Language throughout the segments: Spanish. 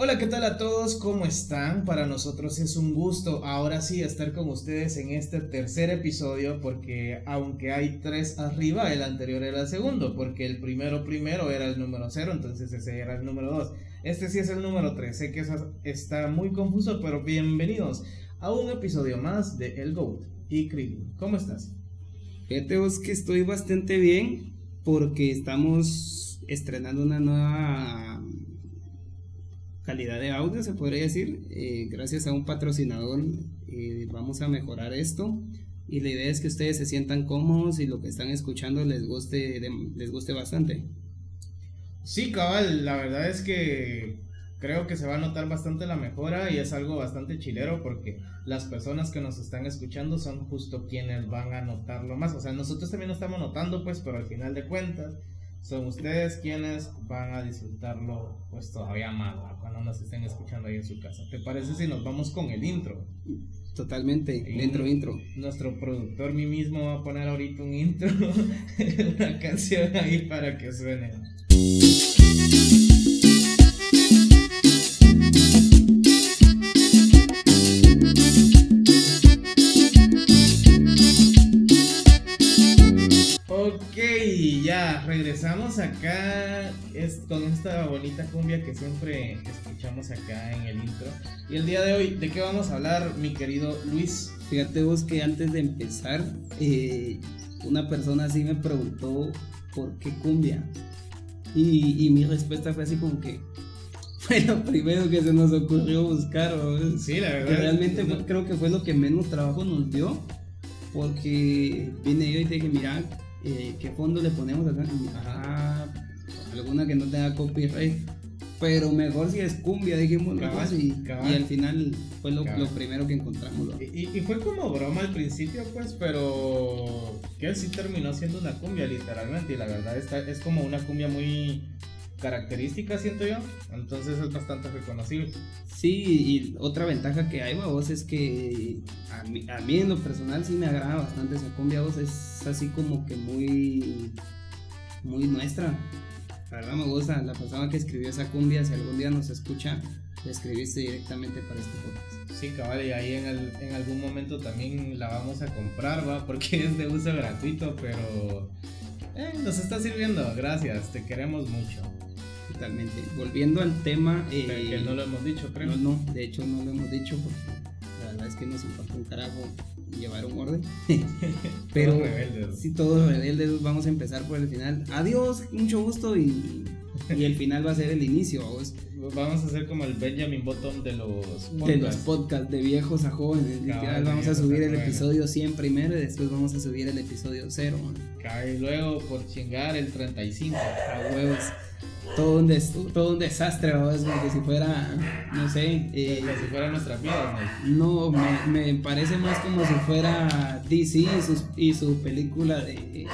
Hola, ¿qué tal a todos? ¿Cómo están? Para nosotros es un gusto ahora sí estar con ustedes en este tercer episodio porque aunque hay tres arriba, el anterior era el segundo, porque el primero primero era el número cero, entonces ese era el número dos. Este sí es el número tres, sé que está muy confuso, pero bienvenidos a un episodio más de El GOAT y Creed. ¿Cómo estás? Fíjate vos que estoy bastante bien porque estamos estrenando una nueva calidad de audio, se podría decir. Eh, gracias a un patrocinador eh, vamos a mejorar esto. Y la idea es que ustedes se sientan cómodos y lo que están escuchando les guste, les guste bastante. Sí, cabal, la verdad es que creo que se va a notar bastante la mejora y es algo bastante chilero porque las personas que nos están escuchando son justo quienes van a notarlo más. O sea, nosotros también lo estamos notando, pues, pero al final de cuentas son ustedes quienes van a disfrutarlo pues todavía más cuando nos estén escuchando ahí en su casa. ¿Te parece si nos vamos con el intro? Totalmente, el intro, intro. Nuestro productor mí mismo va a poner ahorita un intro, una canción ahí para que suene. Acá con esta bonita cumbia que siempre escuchamos acá en el intro. Y el día de hoy, ¿de qué vamos a hablar, mi querido Luis? Fíjate vos que antes de empezar, eh, una persona así me preguntó por qué cumbia. Y, mi respuesta fue así como que fue lo primero que se nos ocurrió buscar. Sí, la verdad. realmente creo que fue lo que menos trabajo nos dio. Porque vine yo y dije, mira, eh, qué fondo le ponemos acá. Ajá, alguna que no tenga copyright. Pero mejor si es cumbia, dijimos y, y, al final fue lo, primero que encontramos. Y, y, fue como broma al principio, pues, pero que sí terminó siendo una cumbia, literalmente. Y la verdad está, es como una cumbia muy característica, siento yo. Entonces es bastante reconocible. Sí, y otra ventaja que hay, vos, es que a mí, a mí en lo personal sí me agrada bastante esa cumbia, vos, es así como que muy, muy nuestra. La verdad me gusta, la persona que escribió esa cumbia, si algún día nos escucha, la escribiste directamente para este podcast. Sí, cabal, y ahí en, en algún momento también la vamos a comprar, va, porque es de uso gratuito, pero eh, nos está sirviendo, gracias, te queremos mucho. Totalmente. Volviendo al tema. Eh, que no lo hemos dicho, creo. No, no, de hecho no lo hemos dicho porque la verdad es que nos importa un carajo llevar un orden. Pero todos rebeldes. sí, todos rebeldes. Vamos a empezar por el final. Adiós, mucho gusto y, y el final va a ser el inicio. Vamos a hacer como el Benjamin Button de los podcasts. De los podcasts, de viejos a jóvenes. vamos a subir el episodio 100 primero y después vamos a subir el episodio 0. Y luego por chingar el 35. A huevos todo un, todo un desastre, es como que si fuera, no sé. Eh, como si fuera nuestra vida, ¿no? me, me, parece más como si fuera DC y, su película de,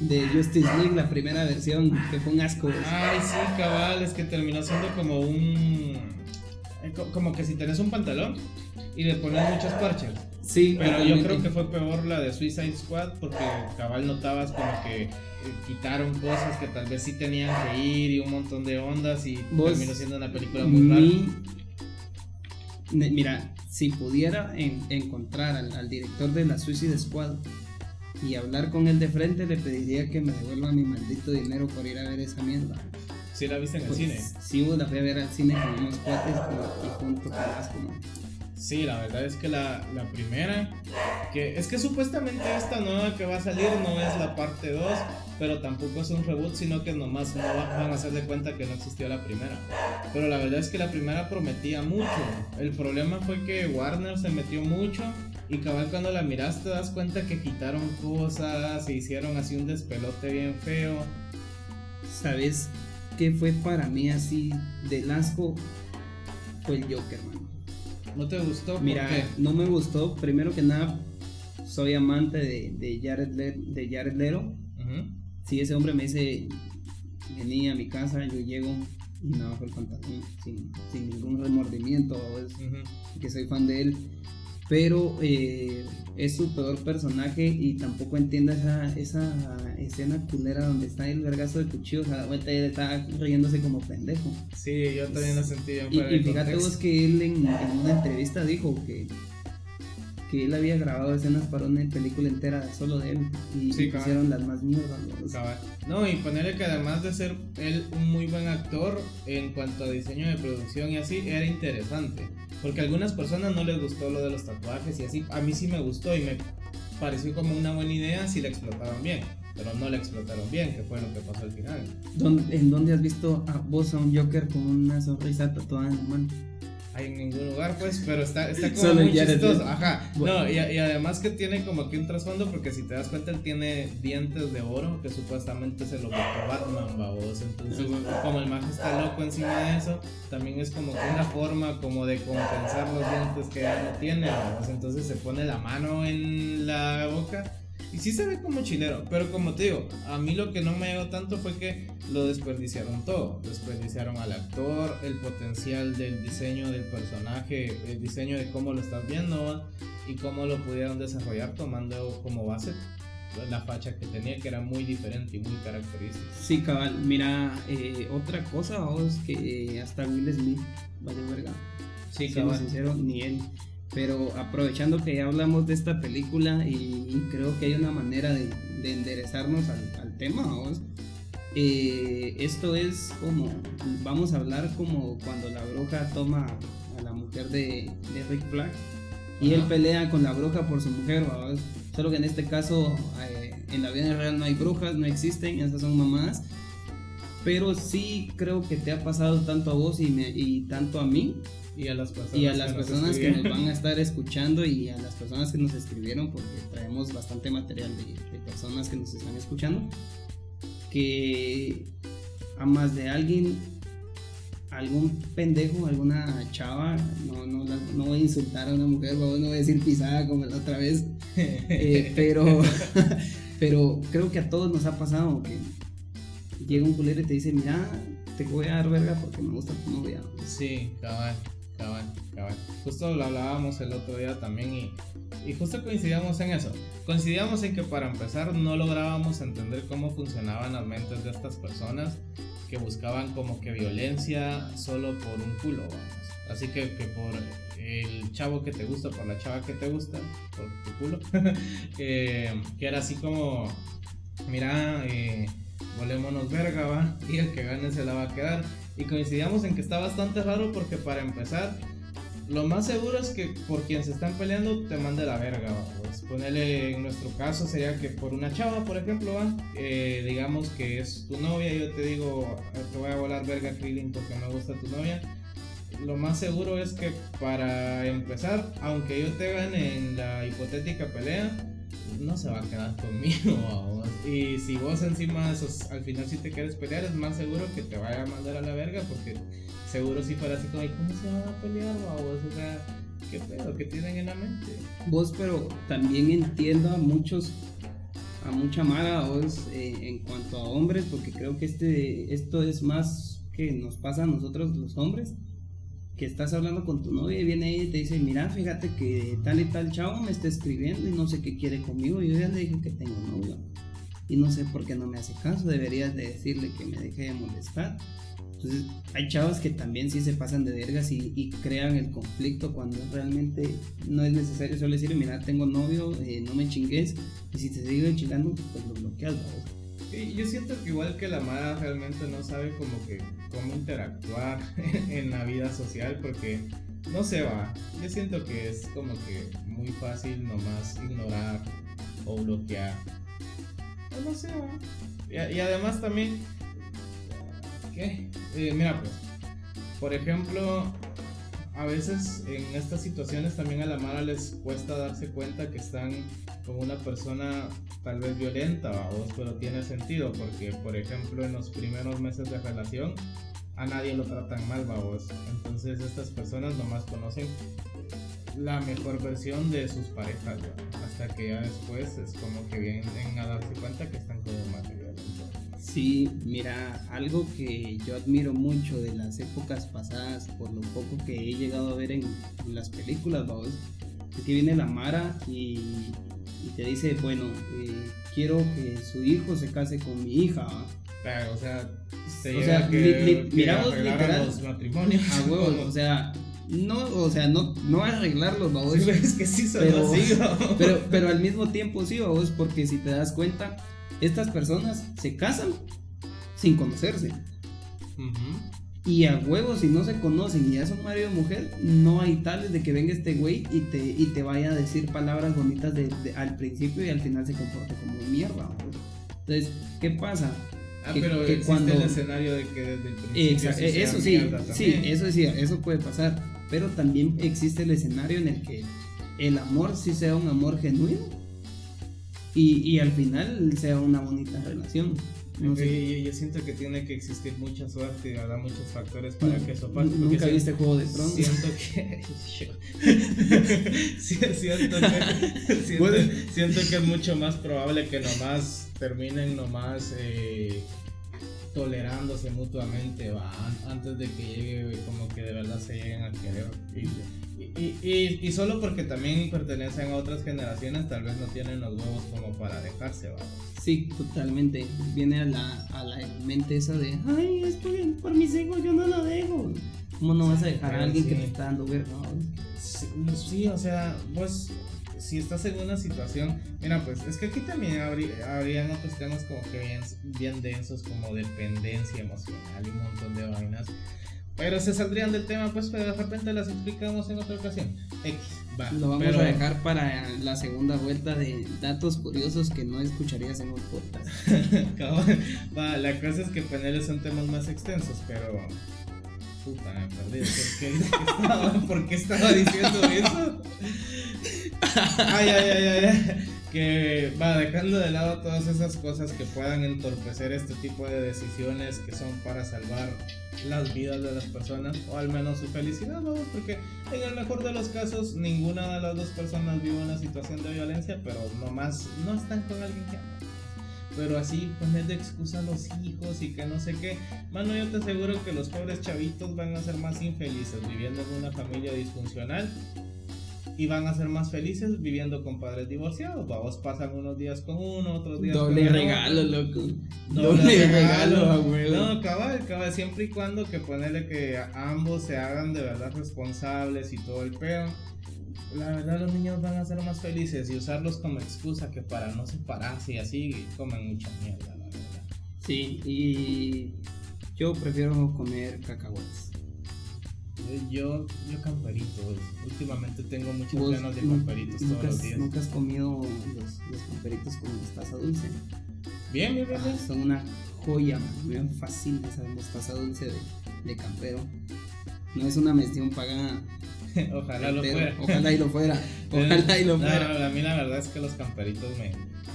de Justice League, la primera versión, que fue un asco. Ay, sí, cabal, es que terminó siendo como un. Eh, como que si tenés un pantalón y le pones muchos parches. Sí, pero yo creo que fue peor la de Suicide Squad porque cabal notabas como que quitaron cosas que tal vez sí tenían que ir y un montón de ondas y terminó siendo una película muy rara. Mira, si pudiera encontrar al, director de la Suicide Squad y hablar con él de frente, le pediría que me devuelva mi maldito dinero por ir a ver esa mierda. ¿Sí la viste en el pues, cine? Sí, la fui a ver al cine con unos cuates y, junto con las como Sí, la verdad es que la, primera, que es que supuestamente esta nueva que va a salir no es la parte 2, pero tampoco es un reboot, sino que nomás no van a hacer de cuenta que no existió la primera. Pero la verdad es que la primera prometía mucho. El problema fue que Warner se metió mucho y cabal cuando la miraste te das cuenta que quitaron cosas, se hicieron así un despelote bien feo. ¿Sabes qué fue para mí así de asco? Fue el Joker, man. ¿No te gustó? Mira, no me gustó. Primero que nada, soy amante de, de, Jared, de Jared Leto. Si ese hombre me dice, vení a mi casa, yo llego y me bajo el pantalón sin, sin ningún remordimiento. Es, Que soy fan de él. pero eh, es su peor personaje y tampoco entiende esa, esa escena culera donde está el vergazo de cuchillos a la vuelta él está riéndose como pendejo. Sí, yo también lo sentí bien Y, y fíjate vos que él en, en una entrevista dijo que que él había grabado escenas para una película entera solo de él y, Sí, pusieron las más mierdas. ¿no? Y ponerle que además de ser él un muy buen actor en cuanto a diseño de producción y así, era interesante. Porque a algunas personas no les gustó lo de los tatuajes y así. A mí sí me gustó y me pareció como una buena idea si la explotaron bien. Pero no la explotaron bien, que fue lo que pasó al final. ¿Dónde- ¿En dónde has visto a vos a un Joker con una sonrisa tatuada en la mano? En ningún lugar, pues, pero está, está como Solo muy chistoso. Ajá. Bueno. No, y, y además que tiene como que un trasfondo, porque si te das cuenta, él tiene dientes de oro que supuestamente se lo botó Batman, babos. Entonces, como el mago está loco encima de eso, también es como que una forma como de compensar los dientes que ya no tiene, babos. Entonces se pone la mano en la boca. Y sí se ve como chilero, pero como te digo, a mí lo que no me llegó tanto fue que lo desperdiciaron todo. Desperdiciaron al actor, el potencial del diseño del personaje, el diseño de cómo lo estás viendo y cómo lo pudieron desarrollar tomando como base la facha que tenía, que era muy diferente y muy característica. Sí, cabal. Mira, eh, otra cosa, vos, que eh, hasta Will Smith, vale verga. Sí, siendo sincero, ni él. Pero aprovechando que ya hablamos de esta película y, creo que hay una manera de, de enderezarnos al, al tema, vamos. Eh, esto es como, vamos a hablar como cuando la bruja toma a la mujer de, de Rick Flag y él pelea con la bruja por su mujer, vamos. Solo que en este caso, eh, en la vida real no hay brujas, no existen, esas son mamás. Pero sí creo que te ha pasado tanto a vos y, me- y tanto a mí Y a las personas, y a las que nos que van a estar escuchando y a las personas que nos escribieron, porque traemos bastante material de, de personas que nos están escuchando, que a más de alguien, algún pendejo, alguna chava, no, no, la- no voy a insultar a una mujer, no voy a decir pisada como la otra vez, eh, pero, pero creo que a todos nos ha pasado que llega un culero y te dice, mira, te voy a dar verga porque me gusta tu novia. Sí, cabal, cabal, cabal. Justo lo hablábamos el otro día también y, justo coincidíamos en eso. Coincidíamos en que para empezar no lográbamos entender cómo funcionaban las mentes de estas personas que buscaban como que violencia solo por un culo, vamos. Así que, que por el chavo que te gusta, por la chava que te gusta, por tu culo, que era así como, mira, eh, volémonos verga, va, y el que gane se la va a quedar. Y coincidíamos en que está bastante raro porque para empezar, lo más seguro es que por quien se están peleando te mande la verga. Pues ponerle en nuestro caso sería que por una chava, por ejemplo, va, eh, digamos que es tu novia, yo te digo, "Eh, te voy a volar verga, Krillin, porque me gusta tu novia. Lo más seguro es que para empezar, aunque yo te gane en la hipotética pelea, no se va a quedar conmigo. Y si vos encima esos, al final si te quieres pelear, es más seguro que te vaya a mandar a la verga porque seguro si fuera así como, "Ay, ¿cómo se van a pelear? vamos? O sea, ¿qué pedo? ¿Qué tienen en la mente? Vos, pero también entiendo a muchos, a mucha mara vos eh, en cuanto a hombres, porque creo que este, esto es más que nos pasa a nosotros los hombres, que estás hablando con tu novia y viene ella y te dice, mira, fíjate que tal y tal chavo me está escribiendo y no sé qué quiere conmigo, yo ya le dije que tengo novio. Y no sé por qué no me hace caso, deberías de decirle que me deje de molestar. Entonces, hay chavos que también sí se pasan de vergas y, crean el conflicto cuando realmente no es necesario solo decirle, mira, tengo novio, eh, no me chingues, y si te sigue chingando, pues lo bloqueas, ¿verdad? Yo siento que igual que la Mara realmente no sabe como que cómo interactuar en la vida social porque no se va. Yo siento que es como que muy fácil nomás ignorar o bloquear. O no se va. Y, y además también, ¿qué? Eh, mira pues, por ejemplo, a veces en estas situaciones también a la Mara les cuesta darse cuenta que están con una persona tal vez violenta, vamos, pero tiene sentido porque, por ejemplo, en los primeros meses de relación a nadie lo tratan mal, vamos. Entonces estas personas nomás conocen la mejor versión de sus parejas, ¿va? hasta que ya después es como que vienen a darse cuenta que están como más violentos. Sí, mira, algo que yo admiro mucho de las épocas pasadas, por lo poco que he llegado a ver en, en las películas, vamos, Aquí viene la Mara y, y te dice, bueno, eh, quiero que su hijo se case con mi hija. Pero, o sea, se O llega sea, a que, li- li- que miramos literal- los matrimonios. A huevos, o sea, no, o sea, no, no arreglarlos, babos. Sí, es que sí son Pero- así. Pero, pero al mismo tiempo sí, babos, porque si te das cuenta, estas personas se casan sin conocerse. Ujú. Y a huevos, si no se conocen y ya son marido y mujer, no hay tales de que venga este güey y te, y te vaya a decir palabras bonitas de, de- al principio y al final se comporte como mierda. Entonces, ¿qué pasa? Ah, que- pero que existe cuando- el escenario de que desde el principio. Exa- sí eh, sea eso sí, sí, eso sí, eso puede pasar. Pero también existe el escenario en el que el amor sí sea un amor genuino y, y al final sea una bonita relación. No Ok, sé, yo, yo siento que tiene que existir mucha suerte y habrá muchos factores para que eso pase. porque Nunca si- viste Juego de Tronos. Siento que. Siento, que siento, siento que es mucho más probable que nomás terminen nomás eh, tolerándose mutuamente va, an- antes de que llegue como que de verdad se lleguen a querer. Y, y, y- y solo porque también pertenecen a otras generaciones, tal vez no tienen los huevos como para dejarse, va. Sí, totalmente. Viene a la, a la mente esa de, ay, es por, por mis hijos, yo no lo dejo. ¿Cómo no vas a dejar a alguien que Sí. te está dando verga? Sí, sí, o sea, pues si estás en una situación, mira, pues es que aquí también habría, habrían otros temas como que bien, bien densos, como dependencia emocional y un montón de vainas. Pero se saldrían del tema, pues pero de repente las explicamos en otra ocasión. X, va. Lo vamos pero- a dejar para la segunda vuelta de datos curiosos que no escucharías en un podcast. Va, la cosa es que paneles son temas más extensos, pero. Puta, me perdí. ¿Por qué, estaba, diciendo eso? Ay, ay, ay, ay. Que va dejando de lado todas esas cosas que puedan entorpecer este tipo de decisiones que son para salvar las vidas de las personas o al menos su felicidad, ¿no? Porque en el mejor de los casos ninguna de las dos personas vive una situación de violencia, pero nomás no están con alguien que pero así poner de excusa a los hijos y que no sé qué. Mano, yo te aseguro que los pobres chavitos van a ser más infelices viviendo en una familia disfuncional y van a ser más felices viviendo con padres divorciados. Vamos, pasan unos días con uno, otros días Doble con regalo, otro. loco. Doble Doble regalo, regalo. a huevo. No, cabal, cabal, siempre y cuando que ponerle que ambos se hagan de verdad responsables y todo el pedo. La verdad los niños van a ser más felices y usarlos como excusa que para no separarse y así comen mucha mierda, la verdad. Sí, y yo prefiero comer cacahuates. Eh, Yo, yo camperitos, últimamente tengo muchas ganas de camperitos todos los días. nunca has comido los, los camperitos con mostaza dulce. Bien, bien, bien, Ah, son una joya, man. Me fascina esa mostaza dulce de, de campero. No es una mención pagada. Ojalá lo fuera. Ojalá y lo fuera. Ojalá y lo fuera. no, a mí la verdad es que los camperitos me,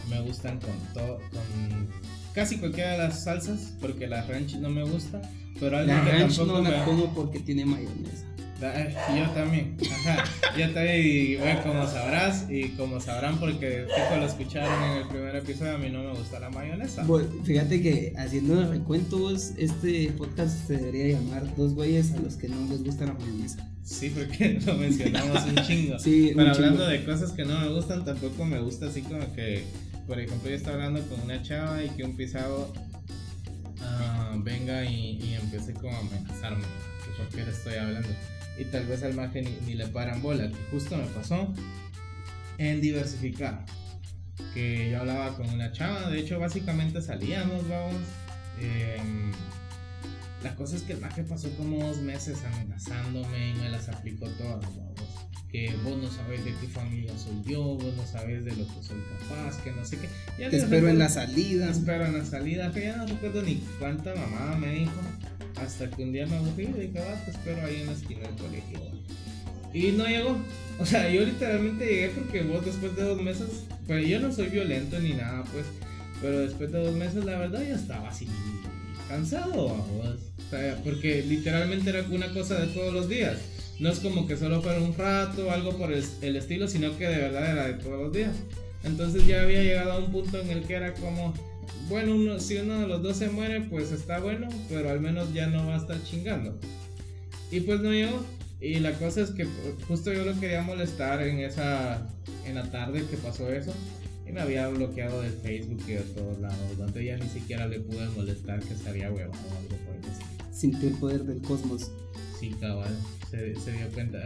me gustan con todo, con casi cualquiera de las salsas, porque la ranch no me gusta, pero algo La que ranch tampoco no la me- como porque tiene mayonesa. Da- eh, Yo también, ajá. Yo también, y bueno, como sabrás, y como sabrán, porque fijo lo escucharon en el primer episodio, a mí no me gusta la mayonesa. Bueno, fíjate que haciendo el recuento, vos, este podcast se debería llamar Dos güeyes a los que no les gusta la mayonesa. Sí, porque lo mencionamos un chingo. Sí, un Pero hablando chingo. de cosas que no me gustan, tampoco me gusta así como que, por ejemplo, yo estaba hablando con una chava y que un pisado ah, venga y, y empiece como a amenazarme, que por qué le estoy hablando. Y tal vez al margen ni, ni le paran bola, que justo me pasó en diversificar. Que yo hablaba con una chava, de hecho básicamente salíamos, vamos. em, la cosa es que el maje pasó como dos meses amenazándome y me las aplicó todas, vamos. Que vos no sabés de qué familia soy yo, vos no sabés de lo que soy capaz, que no sé qué. Ya Te espero en la salida. te espero en la salida, que ya no recuerdo ni cuánta mamá me dijo. Hasta que un día me aburrí y dije, va, te espero ahí en la esquina del colegio. Y no llegó. O sea, yo literalmente llegué porque vos después de dos meses, pues yo no soy violento ni nada, pues. Pero después de dos meses, la verdad, ya estaba así cansado, vos. Porque literalmente era una cosa de todos los días. No es como que solo fuera un rato o algo por el, estilo, sino que de verdad era de todos los días. Entonces ya había llegado a un punto en el que era como, bueno, si uno de los dos se muere, pues está bueno, pero al menos ya no va a estar chingando. Y pues no llegó. Y la cosa es que justo yo lo quería molestar en esa, en la tarde que pasó eso. Y me había bloqueado del Facebook y de todos lados. Entonces ya ni siquiera le pude molestar que se había huevado o algo por el estilo. Sintió el poder del cosmos. Sí, cabal, se, se dio cuenta.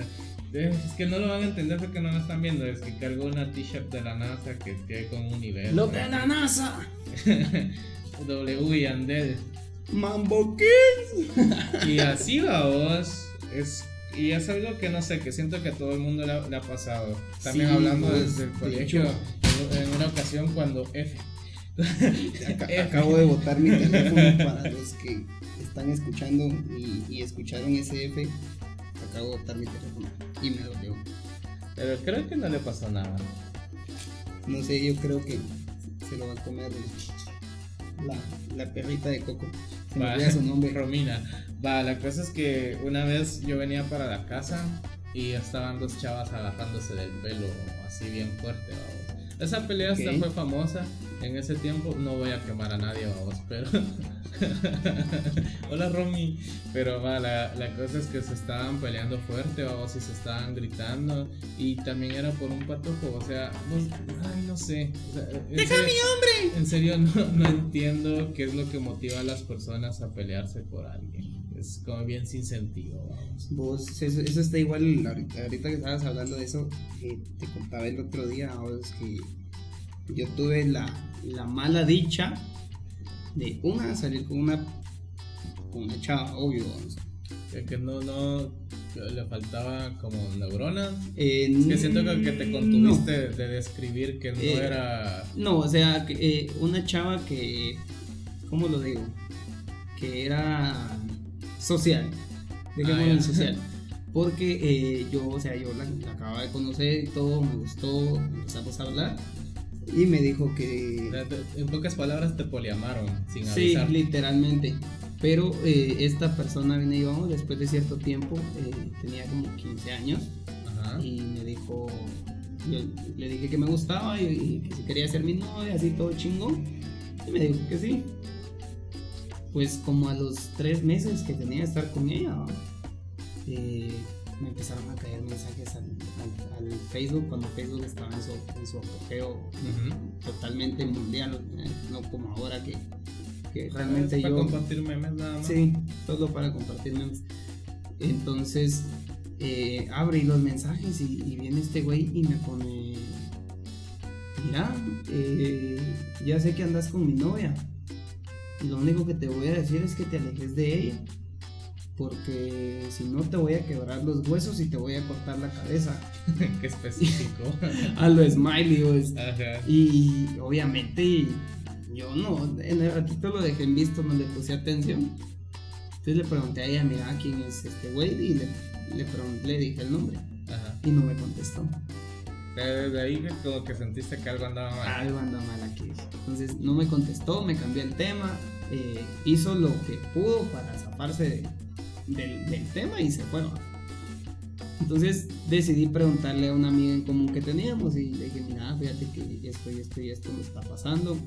Eh, Es que no lo van a entender porque no me están viendo. Es que cargó una t-shirt de la NASA que tiene con un universo. ¡Lo de la NASA! W y Andel. ¡Mambo! Y así va vos. Es, y es algo que no sé, que siento que a todo el mundo le ha, le ha pasado. También Sí, hablando pues, desde el colegio, en una ocasión cuando F. Ac- Acabo de botar mi teléfono para los que están escuchando y, y escucharon ese F. Acabo de botar mi teléfono y me dolió. Pero creo que no le pasó nada. No sé, yo creo que se lo va a comer la, la perrita de Coco. Se Va, su nombre. Romina. Va, la cosa es que una vez yo venía para la casa y estaban dos chavas agarrándose del pelo así bien fuerte. vamos. Esa pelea hasta Ok. fue famosa en ese tiempo. No voy a quemar a nadie, vamos, pero. Hola Romy. Pero va, la, la cosa es que se estaban peleando fuerte, vamos, y se estaban gritando. Y también era por un patojo, o sea, no- ay, no sé. o sea, en serio- hombre! en serio, no, no entiendo qué es lo que motiva a las personas a pelearse por alguien. Es como bien sin sentido, vamos. Vos, eso, eso está igual, ahorita, ahorita que estabas hablando de eso, eh, te contaba el otro día, vos, que yo tuve la, la mala dicha de una, salir con una, con una chava, obvio. vamos. Que, que no, no, le faltaba como neurona. Eh, Es que siento que, que te no. contuviste de describir que no Eh, era. No, o sea, que, eh, una chava que, ¿cómo lo digo? Que era social, dejémoslo Ah, en social. Porque eh, yo, o sea, yo la, la acababa de conocer y todo, me gustó, empezamos a hablar y me dijo que... En pocas palabras te poliamaron sin Sí, avisar. literalmente. Pero eh, esta persona vine yo después de cierto tiempo, eh, tenía como 15 años Ajá. y me dijo, yo le dije que me gustaba y, y que si quería ser mi novia, así todo chingón. Y me dijo que sí. Pues como a los tres meses que tenía de estar con ella, eh, me empezaron a caer mensajes Facebook cuando Facebook estaba en su, en su apogeo Ujú. totalmente mundial, eh, no como ahora que, que realmente para yo... compartir memes nada más. Sí, solo para compartir memes. Entonces, eh, abrí los mensajes y, y viene este güey y me pone, mira, eh, ya sé que andas con mi novia. Y lo único que te voy a decir es que te alejes de ella. Porque si no te voy a quebrar los huesos y te voy a cortar la cabeza. Qué específico. A lo smiley, pues. Ajá. Y obviamente yo no, en el ratito lo dejé en visto, no le puse atención. Entonces le pregunté a ella, mira, ¿quién es este güey? Y le, le pregunté, le dije el nombre. Ajá. Y no me contestó. Pero Desde ahí como que sentiste que algo andaba mal. Algo anda mal aquí. Entonces no me contestó, me cambió el tema. eh, hizo lo que pudo para zafarse de- del, del tema y se fue. Entonces decidí preguntarle a una amiga en común que teníamos y le dije, mira, fíjate que esto y esto y esto me está pasando.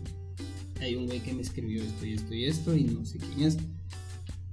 Hay un güey que me escribió esto y esto y esto y no sé quién es.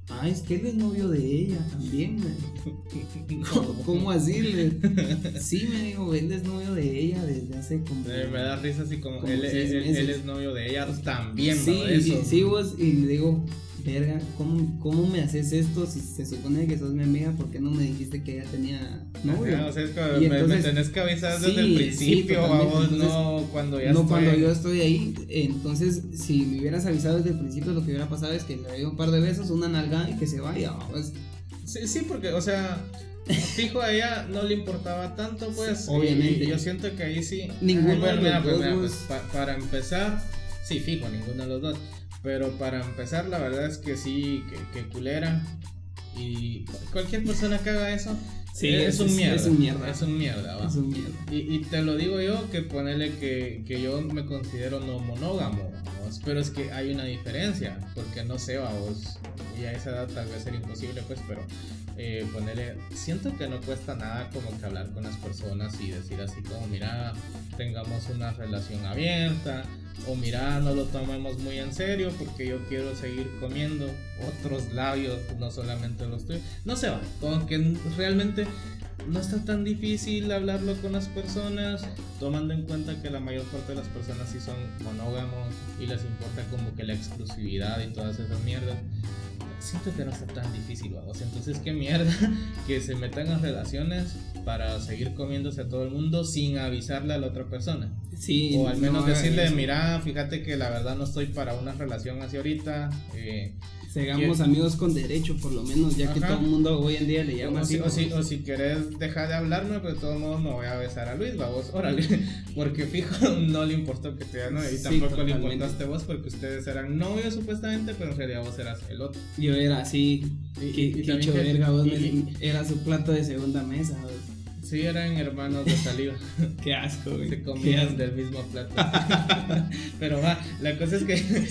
Ah, es que él es novio de ella también. ¿Cómo, cómo así? Le- Sí, me dijo, él es novio de ella desde hace como... Me da risa así como, Como él, él- él es novio de ella también, sí, ¿no? Eso. sí, vos, y le digo, verga, ¿cómo, ¿cómo me haces esto si se supone que sos mi amiga? ¿Por qué no me dijiste que ella tenía novio? Ajá, o sea, es como, Y me, me entonces- tenés que avisar desde sí, el sí, principio, totalmente, vamos, entonces, no cuando ya no estoy. cuando yo estoy ahí. Entonces, si me hubieras avisado desde el principio, lo que hubiera pasado es que le doy un par de besos, una nalgada y que se vaya. vamos. Sí, sí, porque, o sea, fijo a ella no le importaba tanto, pues. Sí, obviamente. Y yo siento que ahí sí. Ninguno bueno, de mira, los pues, dos, mira, pues. pues, pa- para empezar, sí, fijo, ninguno de los dos. Pero para empezar, la verdad es que sí, que, que culera. Y cualquier persona que haga eso Sí, es, es- un mierda. es un mierda. Es un mierda, va. Es un miedo. Y, y te lo digo yo que ponele que, que yo me considero no monógamo, pero es que hay una diferencia, porque no sé, vos, y a esa edad tal vez era imposible, pues, pero eh, ponerle, siento que no cuesta nada como que hablar con las personas y decir así como, mira, tengamos una relación abierta, o mira, no lo tomemos muy en serio porque yo quiero seguir comiendo otros labios, no solamente los tuyos. No se va, como que realmente no está tan difícil hablarlo con las personas, tomando en cuenta que la mayor parte de las personas sí son monógamos y les importa como que la exclusividad y todas esas mierdas siento que no está tan difícil, vamos. Entonces, qué mierda que se metan en relaciones para seguir comiéndose a todo el mundo sin avisarle a la otra persona. Sí. O al menos decirle, mira, fíjate que la verdad no estoy para una relación así ahorita. Eh, Seamos amigos con derecho, por lo menos, ya que todo el mundo hoy en día le llama o así. Si, o, si, o si querés dejar de hablarme, pues de todos modos me voy a besar a Luis, vos, órale. Porque fijo, no le importó que te no y tampoco le importaste vos, porque ustedes eran novios supuestamente, pero en realidad vos eras el otro. Yo era así, y, que, y, que, verga, vos era su plato de segunda mesa, vos. Sí, eran hermanos de saliva. Qué asco, güey. Se comían del mismo plato. Pero va, la cosa es que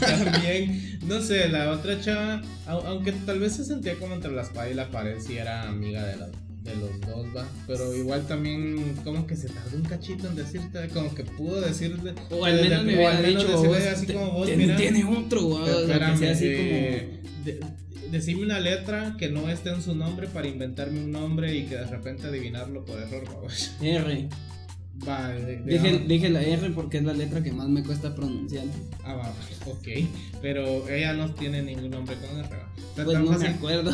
también, no sé, la otra chava, aunque tal vez se sentía como entre la espada y la pared, sí era amiga de, la, de los dos, va. Pero igual también, como que se tardó un cachito en decirte, como que pudo decirle. O al menos me había dicho, así como vos. Tiene otro, güey. Así como decirme una letra que no esté en su nombre para inventarme un nombre y que de repente adivinarlo por error, vamos. R. Va, dije, la R porque es la letra que más me cuesta pronunciar. Ah, va, ok. Pero ella no tiene ningún nombre con R. Pues no fácil, me acuerdo.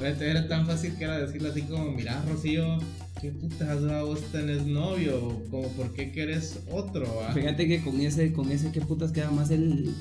era tan fácil que era decirle así como, mira, Rocío, ¿qué putas vos tenés novio? Como, ¿por qué quieres otro? Fíjate que con ese, con ese, ¿qué putas queda más el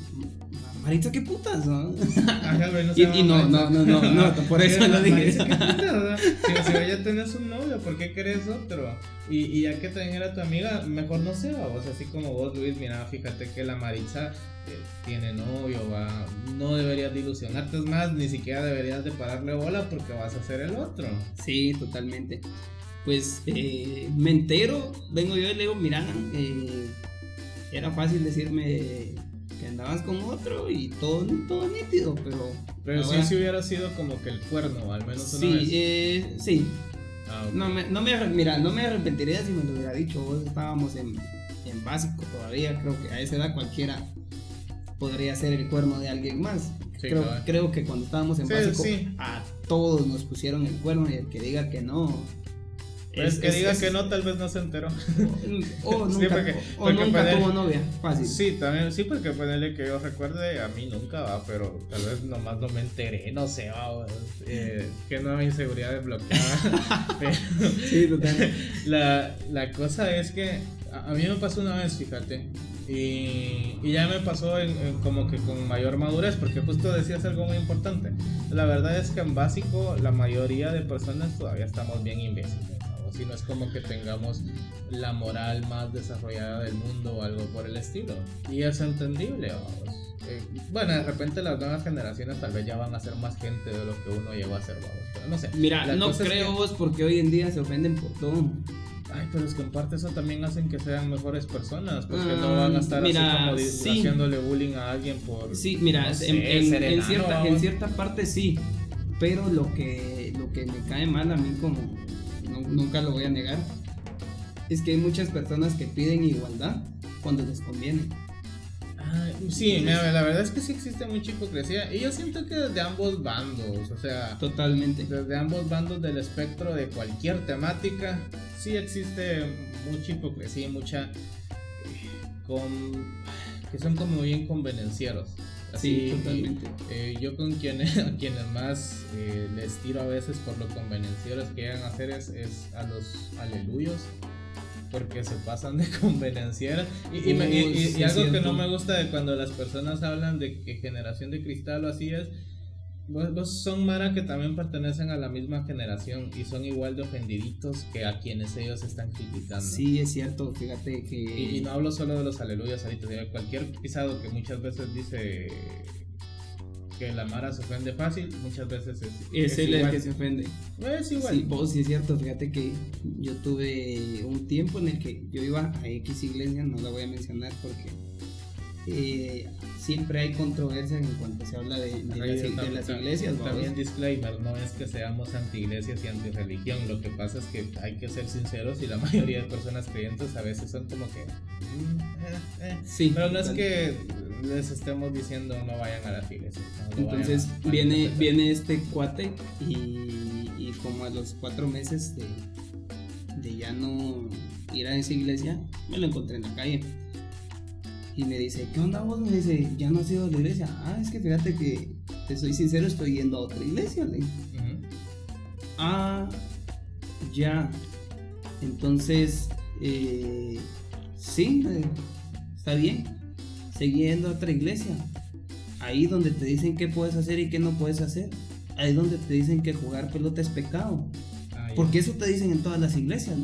Maritza, qué putas, ¿no? Ajá, no y, y no, no, no, no, no, por eso lo dije. ¿qué putas, si, si ya tenés un novio, ¿por qué querés otro? Y, y ya que también era tu amiga, mejor no sea, o sea, así como vos, Luis, mira, fíjate que la Maritza eh, tiene novio, va, no deberías de ilusionarte, es más, ni siquiera deberías de pararle bola porque vas a ser el otro. Sí, totalmente. Pues eh, me entero, vengo yo y le digo, mira, eh, era fácil decirme que andabas con otro y todo, todo nítido, pero... Pero sí, si hubiera sido como que el cuerno, al menos una sí, vez. Eh, sí, ah, no, me, no, me, mira, no me arrepentiría si me lo hubiera dicho, vos estábamos en, en básico todavía, creo que a esa edad cualquiera podría ser el cuerno de alguien más. creo, creo, que cuando estábamos en básico a todos nos pusieron el cuerno y el que diga que no pues que diga que no, tal vez no se enteró. O, nunca, o nunca tuvo novia, fácil. Sí, también, sí, porque ponerle que yo recuerde, a mí nunca va, pero tal vez nomás no me enteré, no sé, va, eh, que no hay inseguridad desbloqueada. sí, total. La, la cosa es que a, mí me pasó una vez, fíjate, y, y ya me pasó en, como que con mayor madurez, porque justo decías algo muy importante. La verdad es que en básico la mayoría de personas todavía estamos bien imbéciles si no es como que tengamos la moral más desarrollada del mundo o algo por el estilo. Y es entendible, vamos. Eh, bueno, de repente las nuevas generaciones tal vez ya van a ser más gente de lo que uno llegó a ser, vamos. Pero no sé. Mira, no creo vos porque hoy en día se ofenden por todo. Ay, pero es que en parte eso también hacen que sean mejores personas, porque no van a estar así como haciéndole bullying a alguien por... Sí, mira, en, cierta, en cierta parte sí, pero lo que, lo que me cae mal a mí como, nunca lo voy a negar, es que hay muchas personas que piden igualdad cuando les conviene. sí, la verdad es que sí existe mucha hipocresía y yo siento que desde ambos bandos, o sea, totalmente. Desde ambos bandos del espectro de cualquier temática, sí existe mucha hipocresía y mucha eh, con que son como bien convenencieros. Así, sí, totalmente. Eh, yo con quienes, a quienes más eh, les tiro a veces por lo convenencieros que llegan a hacer es, a los aleluyos. Porque se pasan de convenencieros. Y, y, algo que no me gusta de cuando las personas hablan de que generación de cristal o así es Vos, son Mara que también pertenecen a la misma generación y son igual de ofendiditos que a quienes ellos están criticando. Sí, es cierto, fíjate que... Y, no hablo solo de los aleluyas ahorita, cualquier pisado que muchas veces dice que la Mara se ofende fácil, muchas veces es... Es, él el que se ofende. Es igual. Sí, vos sí es cierto, fíjate que yo tuve un tiempo en el que yo iba a X iglesia, no la voy a mencionar porque... Eh, siempre hay controversia en cuanto se habla de, de, las, iglesias. También disclaimer, no es que seamos anti-iglesias y anti-religión, lo que pasa es que hay que ser sinceros y la mayoría de personas creyentes a veces son como que... Mm, eh, eh. Sí, Pero no es que les estemos diciendo no vayan a las iglesias. Entonces viene, viene este cuate y, y, como a los cuatro meses de, de ya no ir a esa iglesia, me lo encontré en la calle y me dice, ¿qué onda vos? Me dice, ya no has ido a la iglesia. Ah, es que fíjate que, te soy sincero, estoy yendo a otra iglesia. Le. Ah, ya. Entonces, eh, sí, está bien. Seguí yendo a otra iglesia. Ahí donde te dicen qué puedes hacer y qué no puedes hacer. Ahí donde te dicen que jugar pelota es pecado. Ah, Porque eso te dicen en todas las iglesias.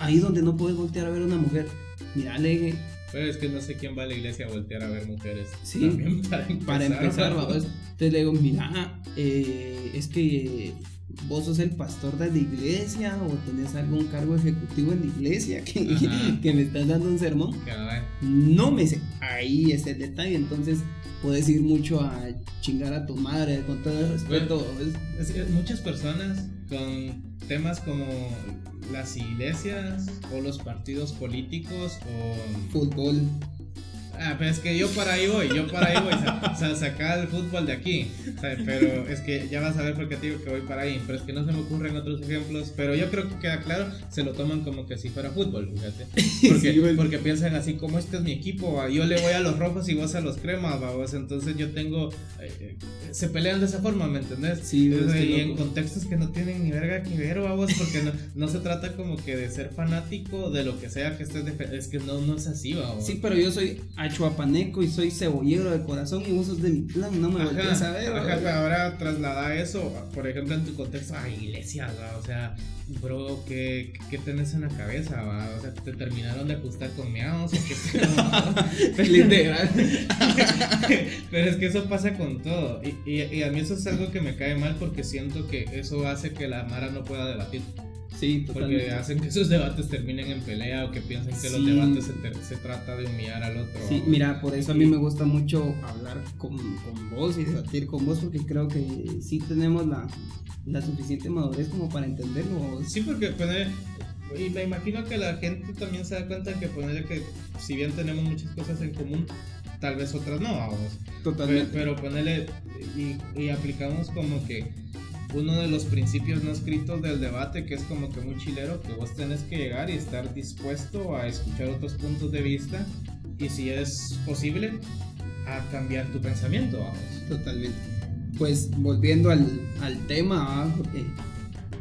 Ahí donde no puedes voltear a ver a una mujer. Mira, le pero es que no sé quién va a la iglesia a voltear a ver mujeres. Sí, para empezar. Para Entonces le digo, mira, eh, es que vos sos el pastor de la iglesia o tenés algún cargo ejecutivo en la iglesia que, que me estás dando un sermón. No me sé. Ahí es el detalle. Entonces puedes ir mucho a chingar a tu madre con todo el respeto. muchas personas con temas como las iglesias o los partidos políticos o fútbol Ah, pero es que yo para ahí voy, yo para ahí voy, o sea, sacar el fútbol de aquí, pero es que ya vas a ver por qué te digo que voy para ahí, pero es que no se me ocurren otros ejemplos, pero yo creo que queda claro, se lo toman como que si fuera fútbol, fíjate, porque, porque piensan así como este es mi equipo, yo le voy a los rojos y vos a los cremas, vamos, entonces yo tengo, eh, eh, se pelean de esa forma, ¿me entendés? Sí, y en contextos que no tienen ni verga que ver, vamos, porque no, no se trata como que de ser fanático de lo que sea que estés, es que no, no es así, vamos. Sí, pero yo soy chuapaneco y soy cebollero de corazón y vos sos de mi plan, no me voy a saber. Ajá, pero ahora traslada eso, por ejemplo, en tu contexto a iglesias, o sea, bro, ¿qué, ¿qué, tenés en la cabeza? ¿va? O sea, ¿te terminaron de ajustar con meados pero es que eso pasa con todo. Y, y, y a mí eso es algo que me cae mal porque siento que eso hace que la Mara no pueda debatir. Sí, Porque hacen que esos debates terminen en pelea o que piensen que los debates se, trata de humillar al otro. Sí, mira, por eso a mí me gusta mucho hablar con, con vos y debatir con vos porque creo que sí tenemos la, la suficiente madurez como para entenderlo. Sí, porque pues, y me imagino que la gente también se da cuenta que ponerle que si bien tenemos muchas cosas en común, tal vez otras no, vamos. Totalmente. Pero, ponerle y, y aplicamos como que uno de los principios no escritos del debate, que es como que muy chilero, que vos tenés que llegar y estar dispuesto a escuchar otros puntos de vista y si es posible, a cambiar tu pensamiento, vamos. Totalmente. Pues volviendo al, al tema,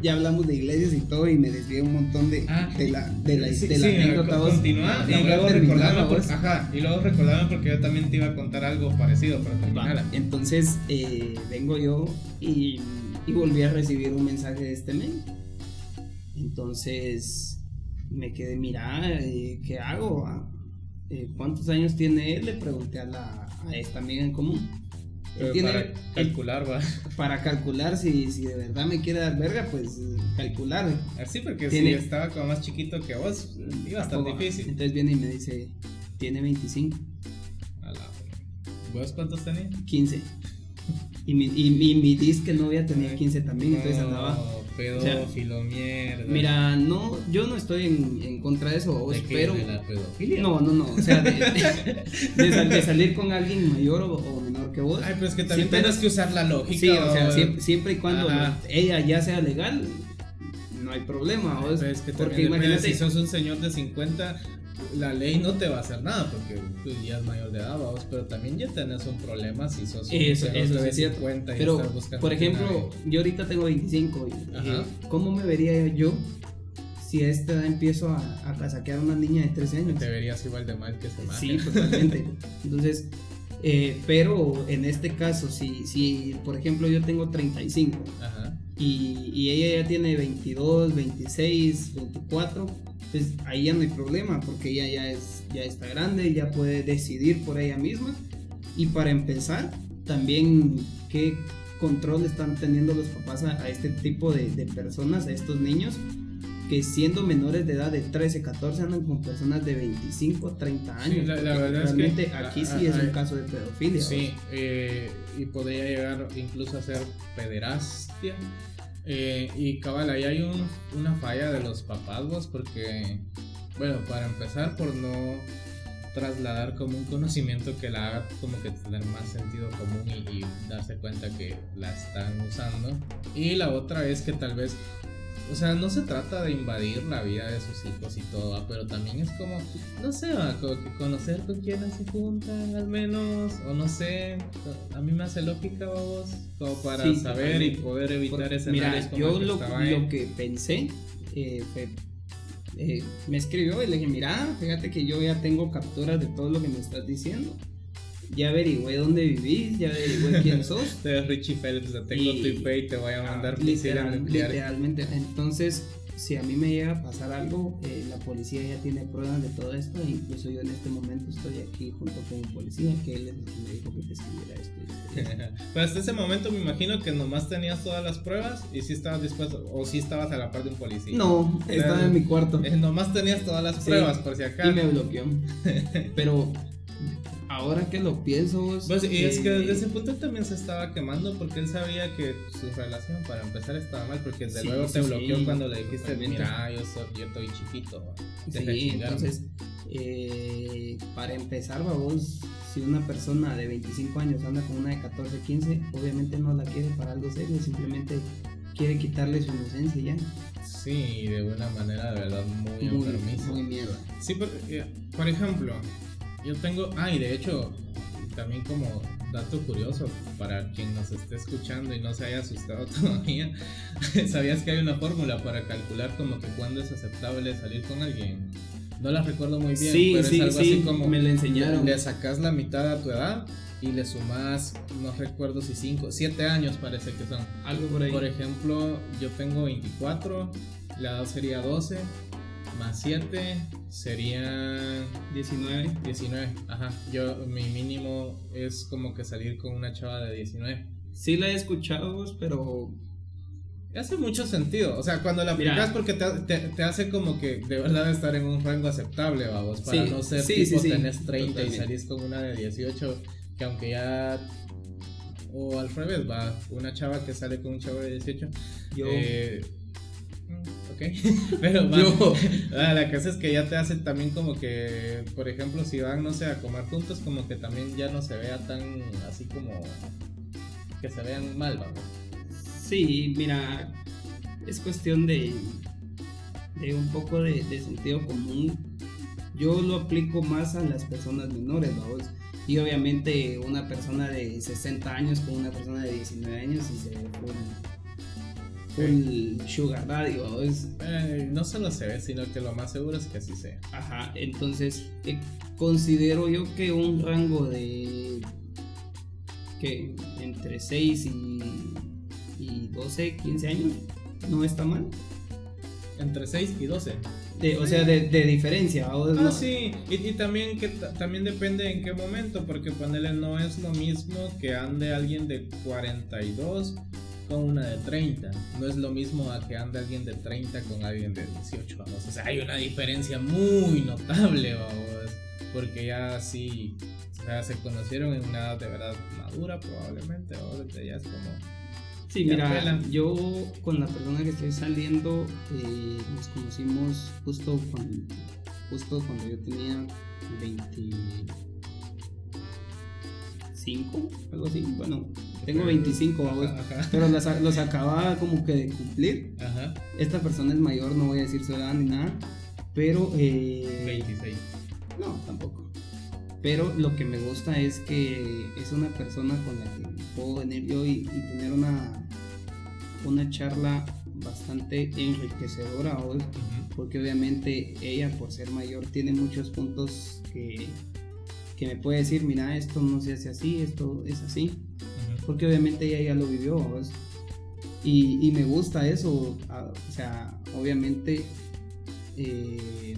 ya hablamos de iglesias y todo y me desvié un montón de, ah, de la, de la, sí, de la anécdota. Continúa y luego recordame porque, ajá, y luego recordame porque yo también te iba a contar algo parecido, pero terminara. Entonces eh, vengo yo y y volví a recibir un mensaje de este men. Entonces me quedé, mira, eh, ¿qué hago? Ah, eh, ¿Cuántos años tiene él? Le pregunté a, la, a esta amiga en común. para calcular, va. Para calcular si, si de verdad me quiere dar verga, pues calcular. Así, porque si estaba como más chiquito que vos, iba a estar difícil. Entonces viene y me dice, tiene 25. ¿Vos cuántos tenías? 15. Y mi, y, mi disque novia tenía 15 también, entonces andaba. Pedófilo, mierda. Mira, no, yo no estoy en, en contra de eso, ¿De pero. ¿De la pedofilia? No, no, no. O sea, de, de, salir con alguien mayor o, menor que vos. Ay, pero es que también tienes que usar la lógica. Sí, o, sea, siempre, y cuando ella ya sea legal, no hay problema. ¿o? es que porque imagínate. Si sos un señor de 50, la ley no te va a hacer nada porque tú ya es mayor de edad, vamos, pero también ya tenés un problema si sos un eso, eso 50 y pero, buscando por ejemplo, yo ahorita tengo 25 y eh, ¿cómo me vería yo si a esta edad empiezo a, a casaquear a una niña de 13 años? Te verías igual de mal que ese man. Sí, totalmente. Entonces, eh, pero en este caso, si, si por ejemplo yo tengo 35 Y, y ella ya tiene 22, 26, 24 pues ahí ya no hay problema porque ella ya, es, ya está grande, ya puede decidir por ella misma. Y para empezar, también qué control están teniendo los papás a, este tipo de, personas, a estos niños, que siendo menores de edad de 13, 14 andan con personas de 25, 30 años. Sí, la, la verdad realmente es que aquí a- sí a- es un a- caso de pedofilia. Sí, eh, y podría llegar incluso a ser pederastia. Eh, y cabal, ahí hay un- una falla de los papás, vos, porque, bueno, para empezar, por no trasladar como un conocimiento que la haga como que tener más sentido común y, darse cuenta que la están usando. Y la otra es que tal vez, o sea, no se trata de invadir la vida de sus hijos y todo, ¿va? pero también es como, no sé, ¿va? como que conocer con quiénes se juntan al menos, o no sé, a mí me hace lógica, vos, como para Sí, saber y poder evitar Porque, escenarios Mira, como yo lo, lo que pensé eh, fue. eh, me escribió y le dije: Mira, fíjate que yo ya tengo capturas de todo lo que me estás diciendo. Ya averigüé dónde vivís, ya averigüé quién sos. Te ves Richie Phelps, te tengo Y- tu IP y te voy a mandar Ah, literal- nucleares. literalmente. Entonces, si a mí me llega a pasar algo, eh, la policía ya tiene pruebas de todo esto. E incluso yo en este momento estoy aquí junto con un policía que él me dijo que te escribiera esto. y y. Pero hasta ese momento me imagino que nomás tenías todas las pruebas y si estabas dispuesto, o si estabas a la par de un policía. No, estaba en mi cuarto. Eh, nomás tenías todas las Sí. pruebas, por si Y acaso. me bloqueó. Pero ahora que lo pienso, vos, Pues, y es que eh, desde ese punto también se estaba quemando porque él sabía que su relación para empezar estaba mal porque desde Sí, luego sí, te sí, bloqueó cuando le dijiste mira yo soy yo estoy chiquito Sí, chingarme". entonces, eh, para empezar, vos, si una persona de 25 años anda con una de 14, 15, obviamente no la quiere para algo serio, simplemente quiere quitarle su inocencia ya. sí de una manera de verdad muy, Muy, enfermiza muy mierda. Sí, por, eh, por ejemplo, yo tengo. Ah, y de hecho, también como dato curioso para quien nos esté escuchando y no se haya asustado todavía, ¿sabías que hay una fórmula para calcular como que cuándo es aceptable salir con alguien? No la recuerdo muy bien, sí, pero sí, es algo sí, así como. me la enseñaron. Le sacas la mitad a tu edad y le sumas, no recuerdo si 5, 7 años parece que son. Algo por ahí. Por ejemplo, yo tengo 24, la edad sería 12, más 7 serían 19. 19. Ajá, yo mi mínimo es como que salir con una chava de 19. Sí la he escuchado, vos, pero Hace mucho sentido, o sea, cuando la Mira. aplicas porque te, te- te hace como que de verdad estar en un rango aceptable, vamos, para Sí, no ser sí, tipo sí, tenés 30 y salís con una de 18, que aunque ya... O al revés, va, una chava que sale con un chavo de 18, yo. Eh, ok, pero Yo- ah, la cosa es que ya te hace también como que, por ejemplo, si van, no sé, a comer juntos, como que también ya no se vea tan así como que se vean mal, vamos. Sí, mira, es cuestión de, de un poco de, de sentido común. Yo lo aplico más a las personas menores, vamos. Y obviamente una persona de 60 años con una persona de 19 años y se ve full sugar daddy, vamos. Eh, no solo se ve, sino que lo más seguro es que así sea. Ajá, entonces eh, considero yo que un rango de que entre 6 y, y 12, 15 años no está mal. Entre 6 y 12. De- o sea, de, de diferencia. ¿va? Ah, No- sí, y, y también que ta- también depende en qué momento, porque ponerle no es lo mismo que ande alguien de 42 con una de 30. No es lo mismo a que ande alguien de 30 con alguien de 18, vamos. O sea, hay una diferencia muy notable, vamos. Porque ya sí, o sea, se conocieron en una edad de verdad madura, probablemente, vamos. Entonces ya es como... Sí, mira, pela. yo con la persona que estoy saliendo eh, nos conocimos justo cuando, justo cuando yo tenía 25, algo así. Bueno, tengo 25, vamos. Ajá, ajá. Pero los, los acababa como que de cumplir. Ajá, Esta persona es mayor, no voy a decir su edad ni nada. Pero... eh, 26. No, tampoco. Pero lo que me gusta es que es una persona con la que puedo venir yo y, y tener una, una charla bastante enriquecedora hoy, porque obviamente ella por ser mayor tiene muchos puntos que, que me puede decir, mira, esto no se hace así, esto es así. Porque obviamente ella ya lo vivió. Y, me gusta eso, o sea, obviamente eh,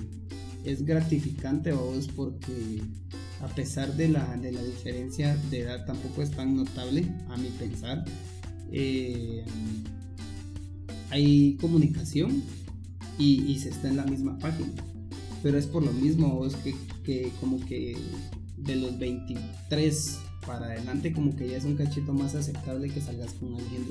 es gratificante vos porque a pesar de la, de la diferencia de edad tampoco es tan notable a mi pensar. Eh, hay comunicación y, y se está en la misma página. Pero es por lo mismo, es que, que como que de los 23 para adelante como que ya es un cachito más aceptable que salgas con alguien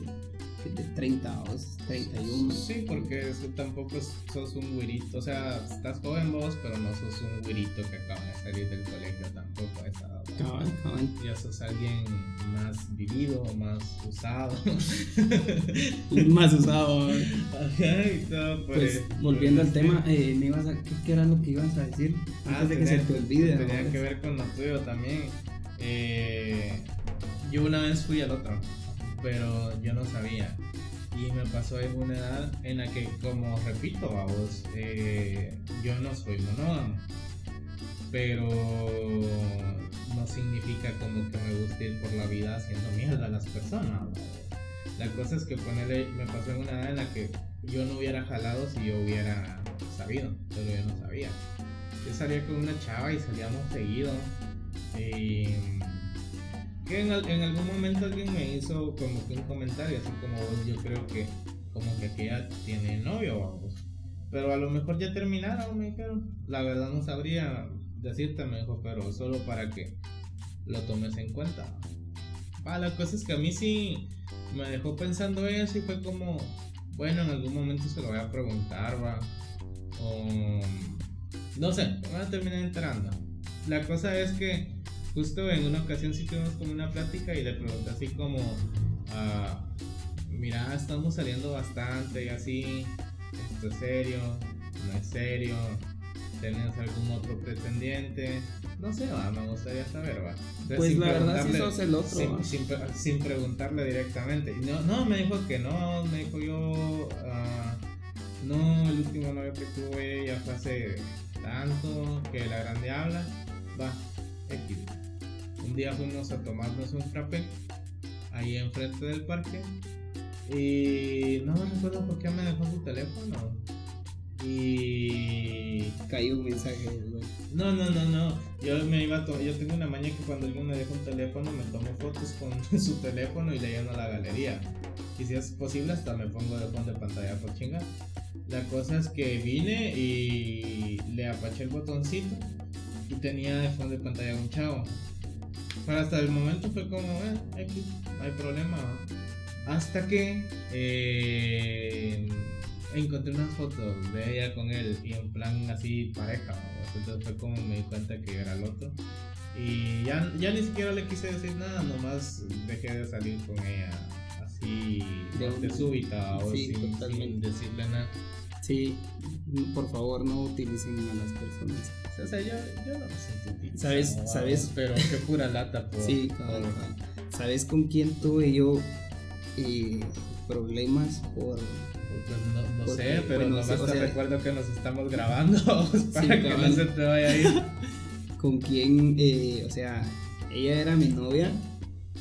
de, de 30 o 31. Sí, porque eso tampoco sos un güirito, o sea, estás joven vos, pero no sos un güirito que acaba de salir del colegio tampoco a esa edad. ¿no? Cabal, cabal. Ya sos alguien más vivido, más usado. Más usado. Ajá, y todo, Pues pues, volviendo al tema, eh, me ibas a, ¿qué, era lo que ibas a decir? Antes Ah, de que se te olvide. Tenía ¿no? que ver con lo tuyo también. Eh, yo una vez fui al otro, pero yo no sabía. Y me pasó en una edad en la que, como repito a vos, eh, yo no soy monógamo. Pero no significa como que me guste ir por la vida haciendo mierda a las personas. La cosa es que ponerle, me pasó en una edad en la que yo no hubiera jalado si yo hubiera sabido, pero yo no sabía. Yo salía con una chava y salíamos seguido. Y que en, al- en algún momento alguien me hizo como que un comentario, así como "Vos, yo creo que como que aquella tiene novio, vamos. Pero a lo mejor ya terminaron, me dijeron. La verdad no sabría decirte, me dijo, pero solo para que lo tomes en cuenta. Ah, la cosa es que a mí sí me dejó pensando eso y fue como, bueno, en algún momento se lo voy a preguntar, va. O no sé, me voy a terminar enterando. La cosa es que justo en una ocasión sí tuvimos como una plática y le pregunté así como, ah, mira, estamos saliendo bastante y así, esto es serio, no es serio, ¿tenés algún otro pretendiente? No sé, va, me gustaría saber, va. Entonces, Pues la verdad sí sos el otro. sin, sin pre- sin preguntarle directamente. No, no, me dijo que no, me dijo yo, ah, no, el último novio que tuve ya fue hace tanto, que la grande habla, va, X. Un día fuimos a tomarnos un frappé ahí enfrente del parque y no me recuerdo por qué me dejó su teléfono. Y Cayó un mensaje, güey. no, no, no, no. Yo me iba a to- yo tengo una maña que cuando alguien me deja un teléfono me tomo fotos con su teléfono y le lleno la galería. Y si es posible hasta me pongo de fondo de pantalla por chingar. La cosa es que vine y le apaché el botoncito y tenía de fondo de pantalla un chavo. Pero hasta el momento fue como, eh, X, no hay problema. Hasta que eh, encontré unas fotos de ella con él y en plan así pareja. Entonces fue como me di cuenta que era el otro. Y ya, ya ni siquiera le quise decir nada, nomás dejé de salir con ella así De de, súbita o sí, sin, sin decirle nada. Sí, por favor, no utilicen a las personas. O sea, yo, yo no utilizado, ¿Sabes- sabes? Pero qué pura lata por, Sí, por- cabal. ¿Sabes con quién tuve yo eh, problemas por Pues no, no Porque, sé, pero bueno, nomás te sea- recuerdo que nos estamos grabando para que no se te vaya a ir. con quién, eh, o sea, ella era mi novia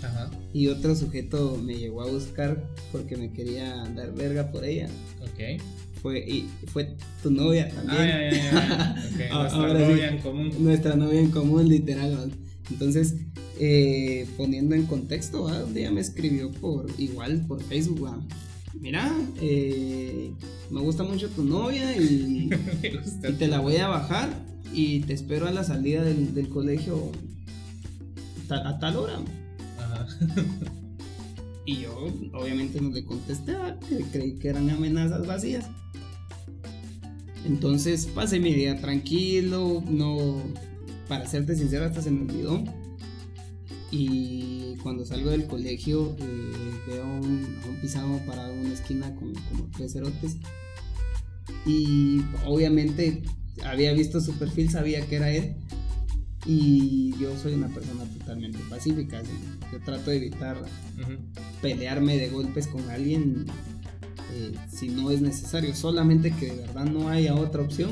Ajá, y otro sujeto me llegó a buscar porque me quería dar verga por ella. ok. Fue, y fue tu novia también. Ah, ya, ya, ya. Nuestra ahora sí. novia en común. Nuestra novia en común, literal. Entonces, eh, poniendo en contexto, ¿va? un día me escribió por igual por Facebook. ¿va? Mira, eh, me gusta mucho tu novia y, te la voy a bajar y te espero a la salida del, del colegio ta- a tal hora. Ajá. Y yo obviamente no le contesté, creí que eran amenazas vacías. Entonces pasé mi día tranquilo, no, para serte sincero hasta se me olvidó. Y cuando salgo del colegio eh, veo a un, a un pisado parado en una esquina con como tres cerotes. Y obviamente había visto su perfil, sabía que era él. Y yo soy una persona totalmente pacífica. así, Yo trato de evitar pelearme de golpes con alguien eh, si no es necesario. Solamente que de verdad no haya otra opción.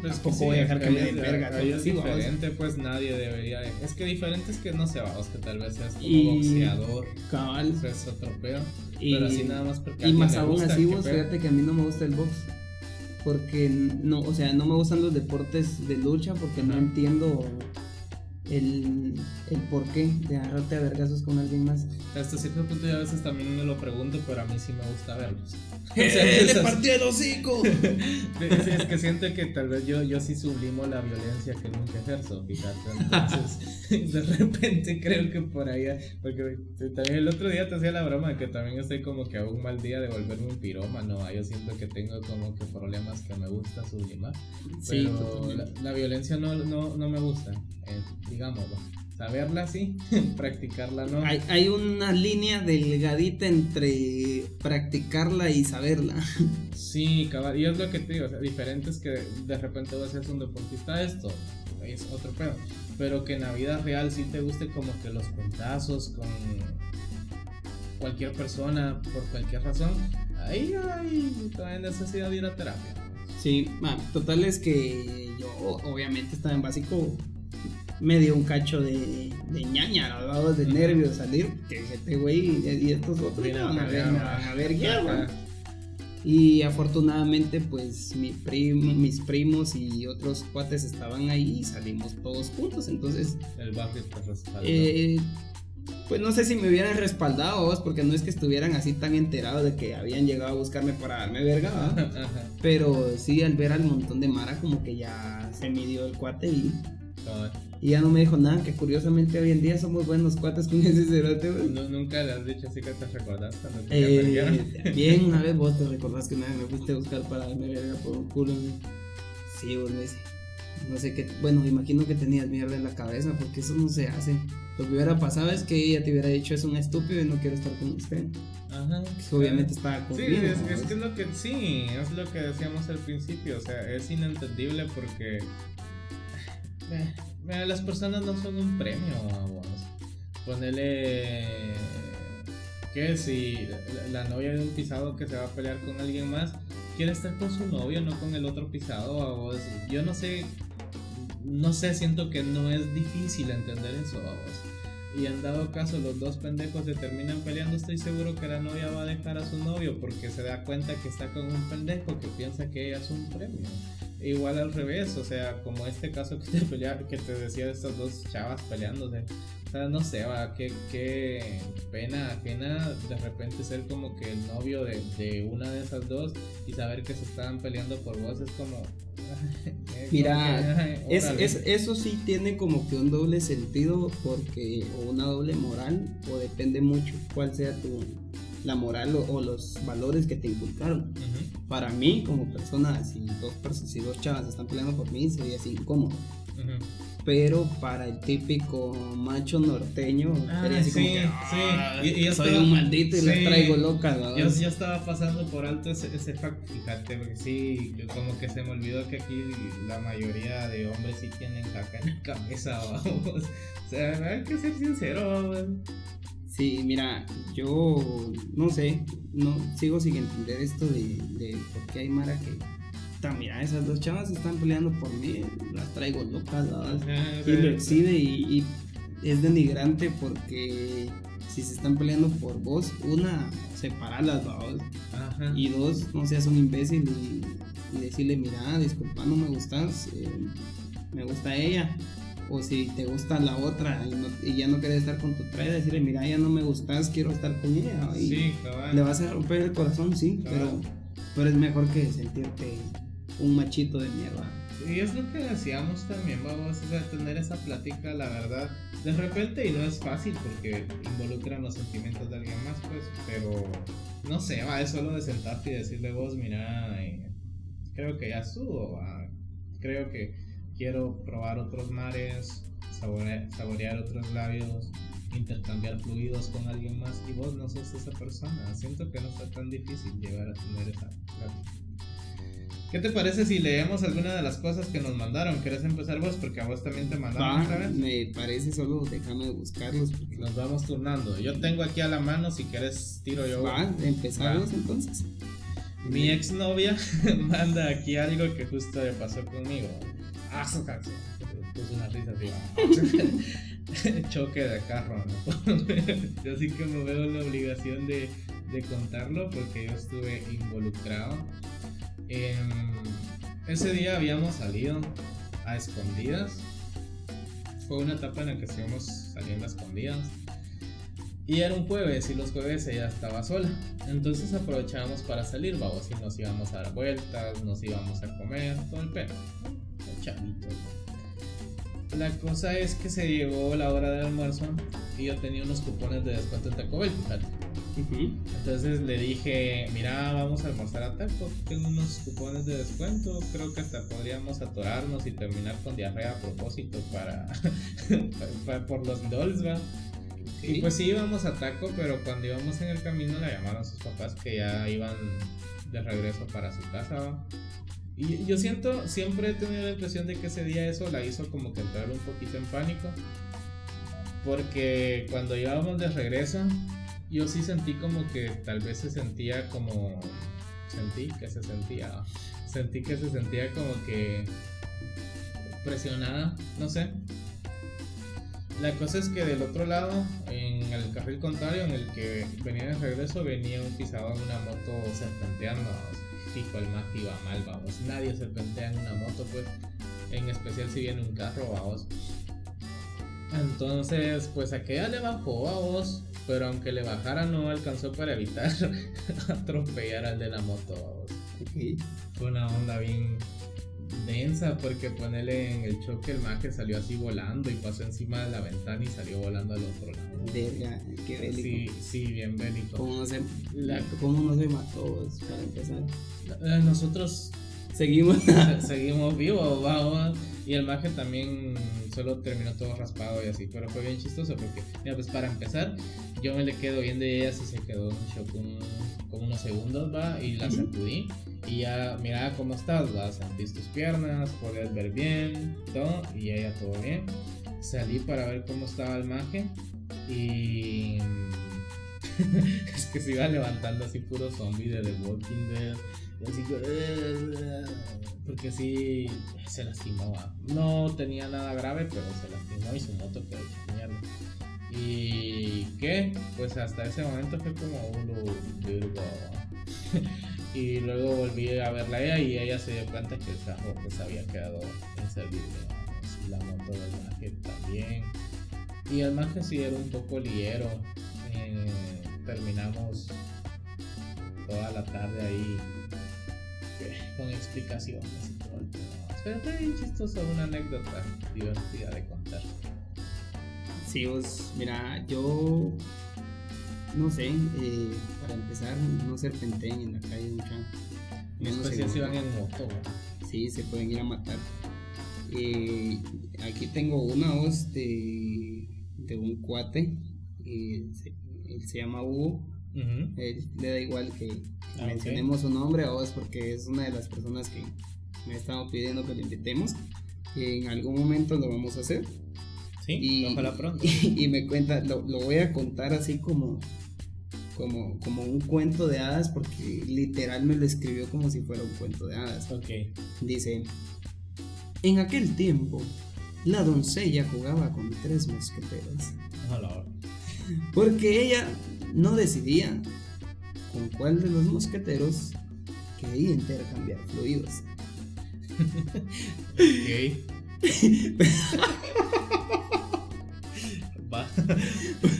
pues, Tampoco que voy a dejar que me den verga, ahí es diferente, pues nadie debería. de- Es que diferente es que no se vamos, que tal vez seas como Y- boxeador, Cabal. es otro peor. Y, pero así nada más porque y más aún gusta, así, vos, fíjate que a mí no me gusta el box. Porque no, o sea, no me gustan los deportes de lucha porque no entiendo el, el porqué de agarrarte a vergazos con alguien más. Hasta cierto punto yo a veces también me lo pregunto, pero a mí sí me gusta verlos. ¡Eh, ¡Le partió el hocico! es, que siento que tal vez yo, yo sí sublimo la violencia que nunca ejerzo, fíjate. Entonces, de repente creo que por ahí, porque también el otro día te hacía la broma de que también estoy como que a un mal día de volverme un pirómano. Yo siento que tengo como que problemas que me gusta sublimar. Pero la, violencia no, no, no me gusta, eh, digámoslo saberla sí, practicarla no. Hay, hay, una línea delgadita entre practicarla y saberla. Sí, cabal, y es lo que te digo, o sea, diferente es que de repente vas a ser un deportista esto, es otro pedo, pero que en la vida real sí te guste como que los puntazos con cualquier persona por cualquier razón, ahí hay todavía necesidad de ir a terapia. Sí, total es que yo obviamente estaba en básico me dio un cacho de, de ñaña, de nervios salir, que este güey y estos otros me van a ver, me van a ver ya, Y afortunadamente, pues mi primo, mis primos y otros cuates estaban ahí y salimos todos juntos. Entonces, el barrio eh, pues no sé si me hubieran respaldado vos, porque no es que estuvieran así tan enterados de que habían llegado a buscarme para darme verga, pero sí al ver al montón de Mara, como que ya se midió el cuate y. Y ya no me dijo nada, que curiosamente hoy en día somos buenos cuates con ese cerote, nunca le has dicho así que te recordás cuando eh, Bien, una vez vos te recordás que me fuiste a buscar para darme verga por un culo. Sí, vos me dice. No sé qué. Bueno, imagino que tenías mierda en la cabeza, porque eso no se hace. Lo que hubiera pasado es que ella te hubiera dicho es un estúpido y no quiero estar con usted. Ajá. obviamente estaba conmigo. Sí, es, es, que es lo que sí, es lo que decíamos al principio. O sea, es inentendible porque las personas no son un premio, vamos. Ponele que si la, novia de un pisado que se va a pelear con alguien más quiere estar con su novio, no con el otro pisado, vos. Yo no sé, no sé, siento que no es difícil entender eso, vos. Y en dado caso los dos pendejos se terminan peleando, estoy seguro que la novia va a dejar a su novio porque se da cuenta que está con un pendejo que piensa que ella es un premio. Igual al revés, o sea, como este caso que te, pelea, que te decía de estas dos chavas peleándose. O sea, no sé, va, qué, qué pena ajena de repente ser como que el novio de, de, una de esas dos y saber que se estaban peleando por vos es como... Mira, es, es, eso sí tiene como que un doble sentido porque o una doble moral o depende mucho cuál sea tu, la moral o, los valores que te inculcaron. Para mí, como persona, si dos, si dos chavas están peleando por mí, sería así incómodo. Pero para el típico macho norteño, ah, sería así como que, sí. y, soy un maldito y las traigo locas. Yo, yo, estaba pasando por alto ese, ese fact, fíjate, porque sí, como que se me olvidó que aquí la mayoría de hombres sí tienen caca en la cabeza, vamos. O sea, hay que ser sincero, Sí, mira, yo no sé, no sigo sin entender esto de, de por qué hay Mara que. Mira, esas dos chavas están peleando por mí, las traigo locas, y lo exhibe y, es denigrante porque si se están peleando por vos, una, separarlas, dos, y dos, no seas un imbécil y, decirle, mira, disculpa, no me gustas, eh, me gusta ella o si te gusta la otra y, ya no quieres estar con tu traida, decirle, mira, ya no me gustas, quiero estar con ella. Y sí, Le vas a romper el corazón, sí, pero, pero es mejor que sentirte un machito de mierda. Y es lo que decíamos también, vamos a tener esa plática, la verdad, de repente y no es fácil porque involucran los sentimientos de alguien más, pues, pero no sé, va, es solo de sentarte y decirle vos, mira, eh, creo que ya subo, creo que quiero probar otros mares, saborear, otros labios, intercambiar fluidos con alguien más y vos no sos esa persona. Siento que no está tan difícil llegar a tener esa plática. ¿Qué te parece si leemos alguna de las cosas que nos mandaron? ¿Quieres empezar vos? Porque a vos también te mandaron otra vez. Me parece solo déjame buscarlos. Nos vamos turnando. Yo tengo aquí a la mano, si quieres tiro yo. Va, empezamos entonces. Mi exnovia manda aquí algo que justo le pasó conmigo. Ah, Puso una risa así. Choque de carro, yo sí que me veo la obligación de, contarlo porque yo estuve involucrado. ese día habíamos salido a escondidas. fue una etapa en la que estuvimos saliendo a escondidas. Y era un jueves y los jueves ella estaba sola. Entonces aprovechábamos para salir, vamos, y nos íbamos a dar vueltas, nos íbamos a comer, todo el pelo. El. La cosa es que se llegó la hora del almuerzo y yo tenía unos cupones de descuento en Taco Bell. Entonces le dije, mira, vamos a almorzar a Taco, tengo unos cupones de descuento, creo que hasta podríamos atorarnos y terminar con diarrea a propósito para, para- por los dolls, va. Y pues sí íbamos a Taco, pero cuando íbamos en el camino la llamaron sus papás que ya iban de regreso para su casa, va. Y yo siento, siempre he tenido la impresión de que ese día eso la hizo como que entrar un poquito en pánico. Porque cuando íbamos de regreso, yo sí sentí como que tal vez se sentía como... Sentí que se sentía... Sentí que se sentía como que presionada, no sé. La cosa es que del otro lado, en el carril contrario, en el que venía de regreso, venía un pisado en una moto serpenteando. vamos. Fijo, el más iba mal, vamos. Nadie serpentea en una moto, pues. En especial si viene un carro, vamos. Entonces, pues aquella le bajó, vamos. Pero aunque le bajara, no alcanzó para evitar atropellar al de la moto, vamos. Ok. Fue una onda bien densa porque ponerle en el choque el maje salió así volando y pasó encima de la ventana y salió volando al otro lado. Verga, qué bélico. Sí, sí, bien bélico. ¿Cómo no se, La- cómo no se mató para empezar? Eh, Nosotros Seguimos. se- seguimos vivos, vamos. Y el maje también solo terminó todo raspado y así, pero fue bien chistoso porque, mira, pues para empezar, yo me le quedo viendo y ella sí se quedó en shock un- como unos segundos, va, y la sacudí. Y ya, mira cómo estás, va, sentís tus piernas, podías ver bien, todo, y ella todo bien. Salí para ver cómo estaba el maje y. es que se iba levantando así puro zombie de The Walking Dead. Y así que. Porque sí, se lastimaba. No tenía nada grave, pero se lastimó y su moto quedó mierda. ¿Y qué? Pues hasta ese momento fue como un virgo. y luego volví a verla ella y ella se dio cuenta que el carro pues había quedado inservible. vamos, Y la moto del maje también. Y el maje sí era un poco liero. eh, terminamos toda la tarde ahí con explicaciones y todo el pedo. Pero fue bien chistoso, una anécdota divertida de contar. Sí, vos, mira, yo no sé, eh, para empezar, no serpenteen en la calle mucha. En Menos si van en moto. Sí, se pueden ir a matar. Eh, aquí tengo una voz de, de un cuate, eh, se- él se llama Hugo. Él le da igual que Ah, mencionemos su nombre a vos porque es una de las personas que me ha estado pidiendo que lo invitemos. En algún momento lo vamos a hacer. Sí, Y- ojalá pronto. Y, me cuenta, lo, lo voy a contar así como, como, como un cuento de hadas porque literal me lo escribió como si fuera un cuento de hadas. Ok. Dice, en aquel tiempo, la doncella jugaba con tres mosqueteros, Ojalá. porque ella no decidía con cuál de los mosqueteros quería intercambiar fluidos. Ok. Va.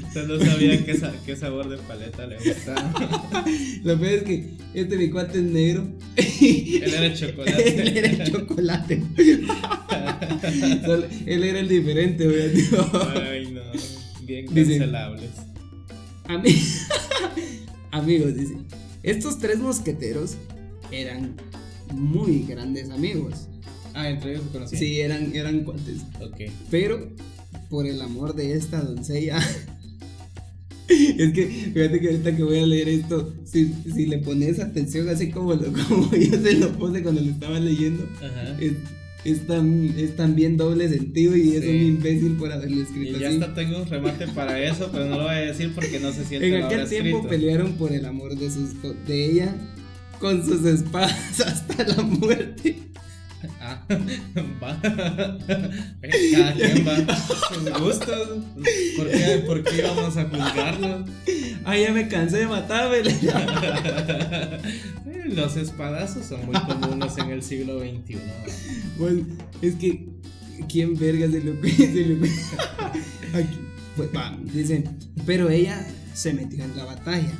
Usted no sabía qué, sa- qué sabor de paleta le gustaba. Lo peor es que este mi cuate es negro. Él era chocolate. él era el chocolate. Él era el diferente, güey. Ay, no. Bien Dice- cancelables. Ami- Amigos, dice. Estos tres mosqueteros eran muy grandes amigos. Ah, entre ellos se conocían. Sí, eran, eran cuates. Ok. Pero por el amor de esta doncella. Es que, fíjate que ahorita que voy a leer esto, si, si le pones atención así como, lo, como yo se lo puse cuando lo estaba leyendo, es, es tan, es tan bien doble sentido y es Sí. un imbécil por haberlo Y escrito ya así. hasta tengo un remate para eso, pero no lo voy a decir porque no sé si él te En aquel tiempo escrito. pelearon por el amor de, sus, de ella con sus espadas hasta la muerte. Ah, va. Cada quien va sus gustos. ¿Por qué, ¿Por qué íbamos a juzgarlo? Ay, ya me cansé de matarme. Los espadazos son muy comunes en el siglo XXI. Bueno, es que ¿Quién verga se lo Aquí, pues, va, dice, pero ella se metió en la batalla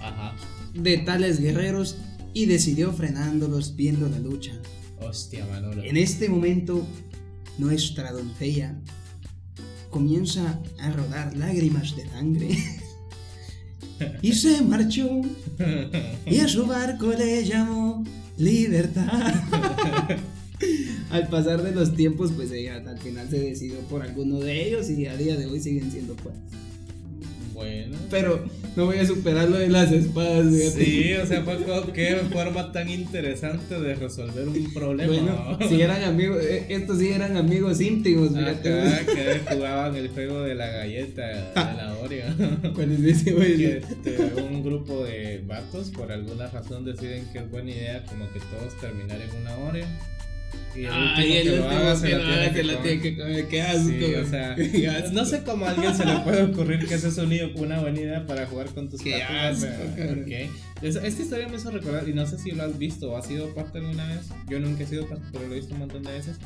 Ajá. de tales guerreros y decidió frenándolos viendo la lucha. Hostia, Manolo. En este momento, nuestra doncella comienza a rodar lágrimas de sangre y se marchó y a su barco le llamó libertad. Al pasar de los tiempos, pues ella al final se decidió por alguno de ellos y a día de hoy siguen siendo pues. Bueno. Pero no voy a superar lo de las espadas, fíjate. Sí, o sea, fue como qué forma tan interesante de resolver un problema. Bueno, ¿no? si eran amigos, eh, estos sí eran amigos íntimos, fíjate. Acá que jugaban el juego de la galleta de la Oreo. ¿Cuál es ese, güey? que este, un grupo de vatos por alguna razón deciden que es buena idea como que todos terminar en una Oreo. Y el último que lo último haga se que la tiene que la comer. tiene que comer. Qué asco, Sí, o sea, Qué asco. no sé cómo a alguien se le puede ocurrir que ese es un- una buena idea para jugar con tus Qué patas, asco. Es- Esta historia me hizo recordar, y no sé si lo has visto o has sido parte alguna vez, yo nunca he sido parte, pero lo he visto un montón de veces,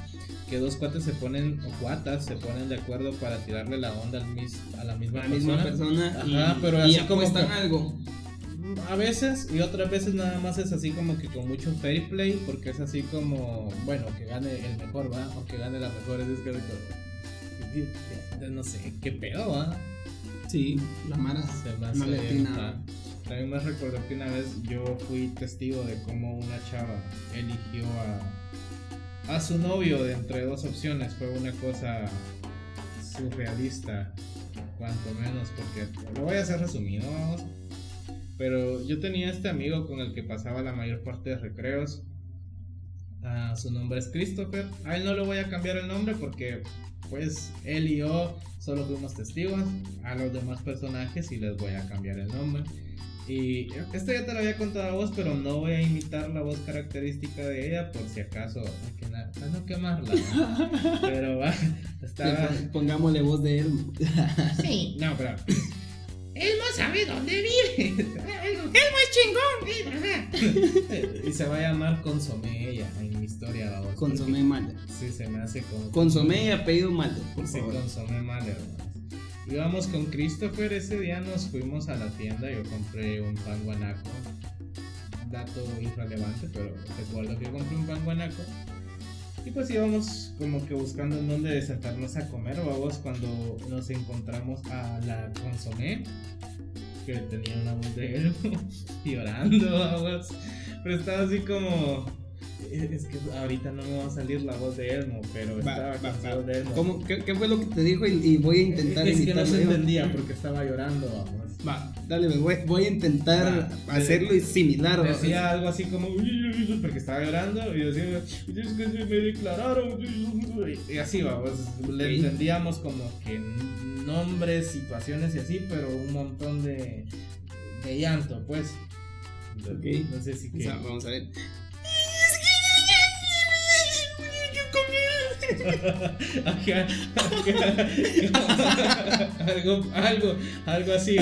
que dos cuates se ponen, o cuatas, se ponen de acuerdo para tirarle la onda al mis- a la misma La misma persona. persona Ajá, y, pero y así como que- algo. A veces y otras veces nada más es así como que con mucho fair play porque es así como, bueno, que gane el mejor, ¿va? O que gane la mejor, es que no sé, qué pedo, ¿va? Sí, la mara Se me hace. También me recordó que una vez yo fui testigo de cómo una chava eligió a, a su novio de entre dos opciones. Fue una cosa surrealista, cuanto menos, porque lo voy a hacer resumido, vamos. Pero yo tenía este amigo con el que pasaba la mayor parte de recreos. Ah, su nombre es Christopher. A él no le voy a cambiar el nombre porque pues él y yo solo fuimos testigos. A los demás personajes sí les voy a cambiar el nombre. Y esto ya te lo había contado a vos, pero no voy a imitar la voz característica de ella por si acaso hay que na- para no quemarla. ¿no? Pero va, estaba... Pongámosle voz de él. Sí, no, pero... Él no sabe dónde vive. Él es chingón. y se va a llamar Consomé ella en mi historia. vamos, Consomé Malder. Sí, se me hace como... Consomé y apellido Malder, por Sí, favor. consomé mal, hermanos. Íbamos con Christopher ese día, nos fuimos a la tienda. Yo compré un pan guanaco. Dato irrelevante, pero recuerdo que compré un pan guanaco. Y pues íbamos como que buscando en dónde sentarnos a comer, vamos, cuando nos encontramos a la consomé, que tenía una voz de él llorando, vamos. Pero estaba así como. Es que ahorita no me va a salir la voz de Elmo, pero Va, estaba va, de Elmo. ¿Cómo, qué, qué fue lo que te dijo? Y, y voy a intentar es que no se entendía porque estaba llorando, vamos. Va, dale, me voy, voy a intentar Va, hacerlo y similar. ¿va? Decía algo así como porque estaba llorando y decía es que se me declararon y así vamos le Ok. entendíamos como que nombres situaciones y así pero un montón de, de llanto pues Ok. no sé si O que sea, vamos a ver. Algo, algo, algo así.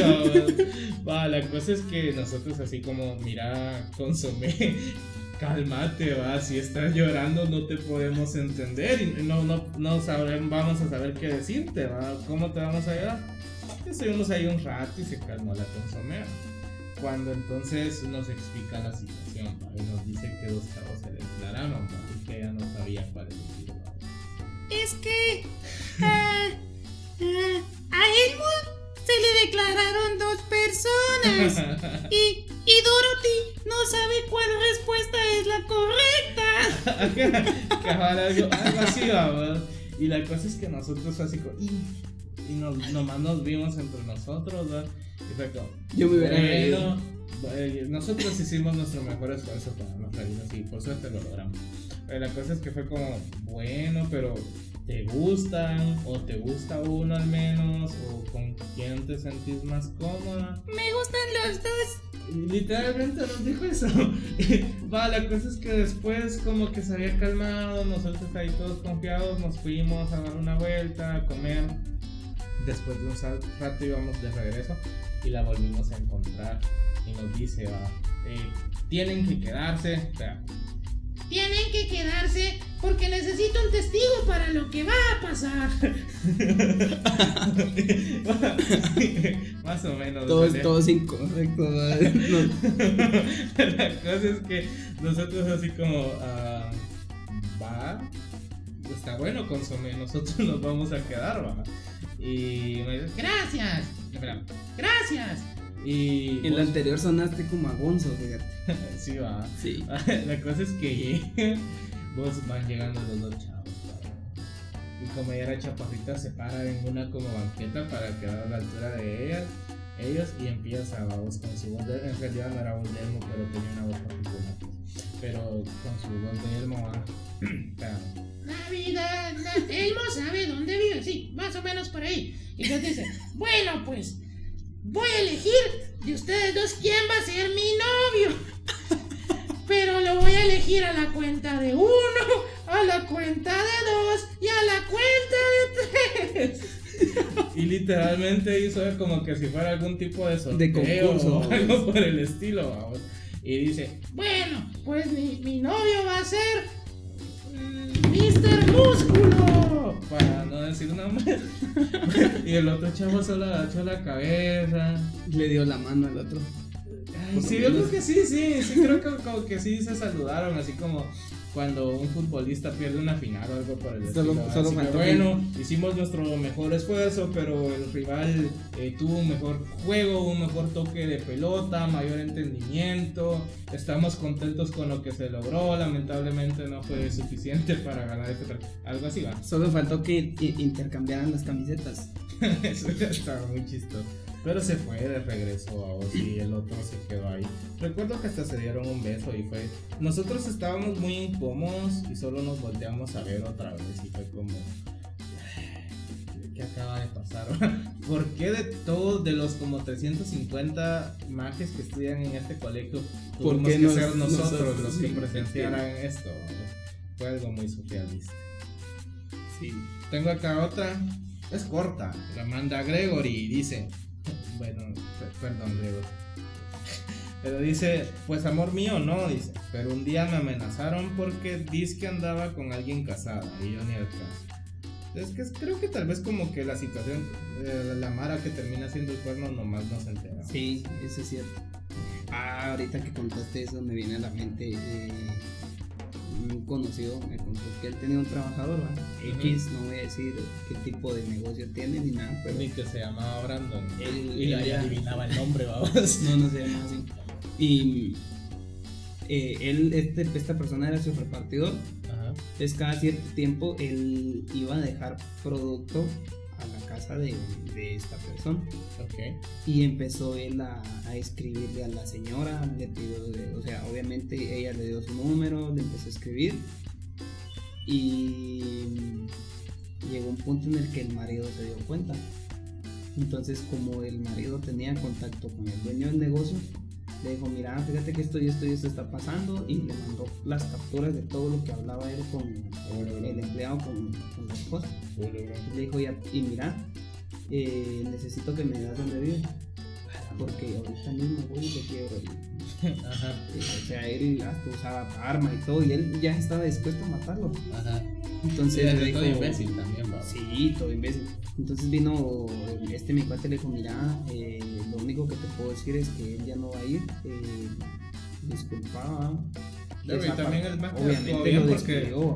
Va, la cosa es que nosotros así como, mira, consomé, cálmate, va, si estás llorando no te podemos entender y no, no, no sabremos, vamos a saber qué decirte, va, ¿cómo te vamos a ayudar? Estuvimos ahí un rato y se calmó la consomé. Cuando entonces nos explica la situación, y nos dice que dos chavos se declararon, ¿va? y que ella no sabía cuál elegir, ¿va? Es que ah, ah, a Elmo se le declararon dos personas y, y Dorothy no sabe cuál respuesta es la correcta. Cabal, algo, algo así, vamos. Y la cosa es que nosotros fue así como. Y, y nos, nomás nos vimos entre nosotros, ¿va? Y fue como. Yo me hubiera eh, nosotros hicimos nuestro mejor esfuerzo para no reírnos y por suerte lo logramos. Pero la cosa es que fue como, bueno, pero ¿te gustan? ¿O te gusta uno al menos? ¿O con quién te sentís más cómoda? Me gustan los dos. Literalmente nos dijo eso. Va, la cosa es que después como que se había calmado, nosotros ahí todos confiados nos fuimos a dar una vuelta, a comer. Después de un rato íbamos de regreso y la volvimos a encontrar y nos dice, va, eh, tienen que quedarse, o sea, Tienen que quedarse porque necesito un testigo para lo que va a pasar. Más o menos. Todo, o sea, todo es incorrecto. ¿vale? No. La cosa es que nosotros así como ah, va, está bueno consomé, nosotros nos vamos a quedar, va. Y me dice, Gracias, gracias. Y En la anterior sonaste como a Gonzo, fíjate. sí va. Sí. La cosa es que vos van llegando los dos chavos. ¿va? Y como ella era chaparrita, se para en una como banqueta para quedar a la altura de ellas, ellos y empieza a voz con su voz de, en realidad no era voz de Elmo, pero tenía una voz particular. Pero con su voz de Elmo, va. Navidad, na- Elmo sabe dónde vive, sí, más o menos por ahí. Y entonces dice, bueno, pues voy a elegir de ustedes dos quién va a ser mi novio. Pero lo voy a elegir a la cuenta de uno, a la cuenta de dos y a la cuenta de tres. Y literalmente hizo como que si fuera algún tipo de sorteo concurso, o algo por el estilo, vamos. Y dice, Bueno, pues mi, mi novio va a ser Mr. Músculo. para no decir nombre. y el otro chavo solo agachó la cabeza. Le dio la mano al otro. Ay, sí, yo creo que sí, sí, sí, creo que como que sí se saludaron, así como cuando un futbolista pierde una final o algo por el Solo- estilo. solo así que, faltó bueno, hicimos nuestro mejor esfuerzo, pero el rival eh, tuvo un mejor juego, un mejor toque de pelota, mayor entendimiento. Estamos contentos con lo que se logró, lamentablemente no fue suficiente para ganar este. Algo así va. Solo faltó que intercambiaran las camisetas. Eso estaba muy chistoso. Pero se fue de regreso a vos y el otro se quedó ahí. Recuerdo que hasta se dieron un beso y fue. Nosotros estábamos muy incómodos y solo nos volteamos a ver otra vez y fue como. ¿Qué acaba de pasar? ¿Por qué de todos, de los como 350 mages que estudian en este colegio, ¿Por tuvimos qué que nos- ser nosotros, nosotros, los que sí, presenciaran esto? Fue algo muy surrealista. Sí. Tengo acá otra. Es corta. La manda Gregory y dice. Bueno, per- perdón, Gregory. Pero dice, pues amor mío, no, dice. Pero un día me amenazaron porque dice que andaba con alguien casada y yo ni al caso. Es que creo que tal vez como que la situación, eh, la Mara que termina haciendo el cuerno nomás no se entera. Sí, eso es cierto. Ah, ahorita que contaste eso me viene a la mente. eh, un conocido me contó que él tenía un trabajador. X, no voy a decir qué tipo de negocio tiene ni nada, pero Ni que se llamaba Brandon. Él- y adivinaba el nombre, vamos. no, no se llama así. Y eh, él, este, esta persona era su repartidor. Ajá. Entonces cada cierto tiempo él iba a dejar producto a la casa de, de esta persona. Y empezó él a, a escribirle a la señora, le pidió, o sea, obviamente ella le dio su número, le empezó a escribir. Y llegó un punto en el que el marido se dio cuenta. Entonces, como el marido tenía contacto con el dueño del negocio, le dijo, mira, fíjate que esto y esto y esto está pasando. Y le mandó las capturas de todo lo que hablaba él con el empleado, con, con la esposa. Le dijo, ya, y mira, eh, necesito que me digas dónde vive. Porque ahorita mismo voy y te quiero. ir". Ajá. Eh, O sea, él hasta usaba arma y todo, y él ya estaba dispuesto a matarlo. Ajá. Entonces Sí, le dijo, todo imbécil también, va. Sí, todo imbécil. Entonces vino este mi cuate le dijo, mira, eh, lo único que te puedo decir es que él ya no va a ir. Eh, disculpa. Y también el obviamente lo porque- despidió,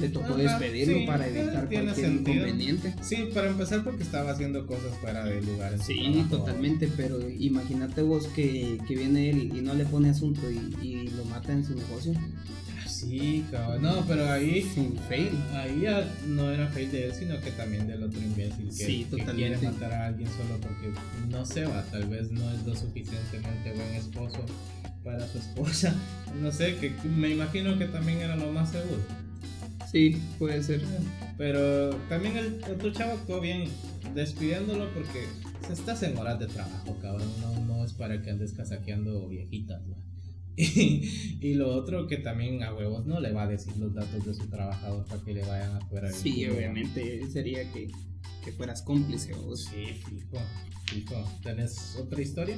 le tocó Ajá, despedirlo sí, para evitar cualquier sentido. inconveniente. Sí, para empezar porque estaba haciendo cosas fuera de lugar. Sí, totalmente, pero imagínate vos que, que viene él y no le pone asunto y, y lo mata en su negocio. Sí, cabrón. No, pero ahí. Fail. Ahí ya no era fail de él, sino que también del otro imbécil que, Sí, que quiere matar a alguien solo porque no se va, tal vez no es lo suficientemente buen esposo para su esposa. No sé, que me imagino que también era lo más seguro. Sí, puede ser. Pero también el otro chavo actuó bien despidiéndolo porque se estás en horas de trabajo, cabrón. No, no es para que andes casaqueando viejitas, ¿va? Y, y lo otro que también a huevos no le va a decir los datos de su trabajador para que le vayan afuera. del Sí, obviamente sería que, que fueras cómplice vos. Sí, fijo, fijo. ¿Tenés otra historia?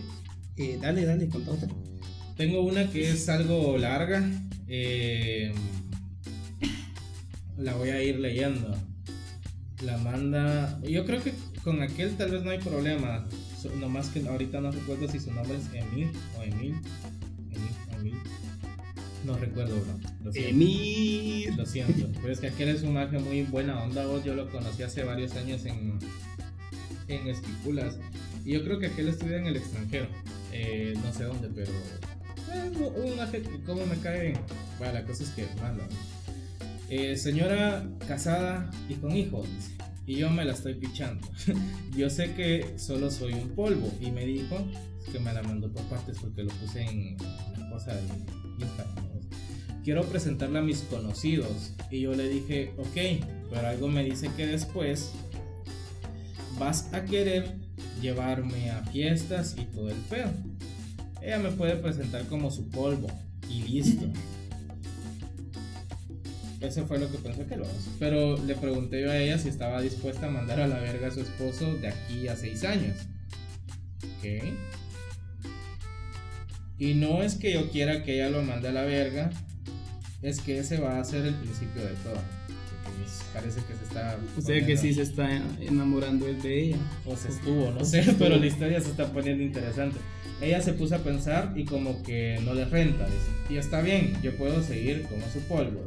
Eh, dale, dale, contá otra. Tengo una que es algo larga. eh, la voy a ir leyendo. La manda. Yo creo que con aquel tal vez no hay problema. Nomás que ahorita no recuerdo si su nombre es Emil o Emil. No recuerdo, bro. Lo siento. Emir. Lo siento. Pero es que aquel es un maje muy buena onda. vos. Yo lo conocí hace varios años en, en Esquipulas. Y yo creo que aquel estudia en el extranjero. Eh, no sé dónde, pero. eh, un maje que como me cae bien. Bueno, la cosa es que manda. Eh, señora casada y con hijos. Y yo me la estoy pichando. yo sé que solo soy un polvo. Y me dijo que me la mandó por partes porque lo puse en la cosa de Instagram. Quiero presentarla a mis conocidos. Y yo le dije, ok, pero algo me dice que después vas a querer llevarme a fiestas y todo el pedo. Ella me puede presentar como su polvo y listo. Eso fue lo que pensé que lo hace. Pero le pregunté yo a ella si estaba dispuesta a mandar a la verga a su esposo de aquí a seis años. Ok. Y no es que yo quiera que ella lo mande a la verga, es que ese va a ser el principio de todo. Porque es- Parece que se está. O sea que sí se está enamorando él de ella. O se estuvo, no sé, estuvo. pero la historia se está poniendo interesante. Ella se puso a pensar y como que no le renta, dice. Y está bien, yo puedo seguir como su polvo.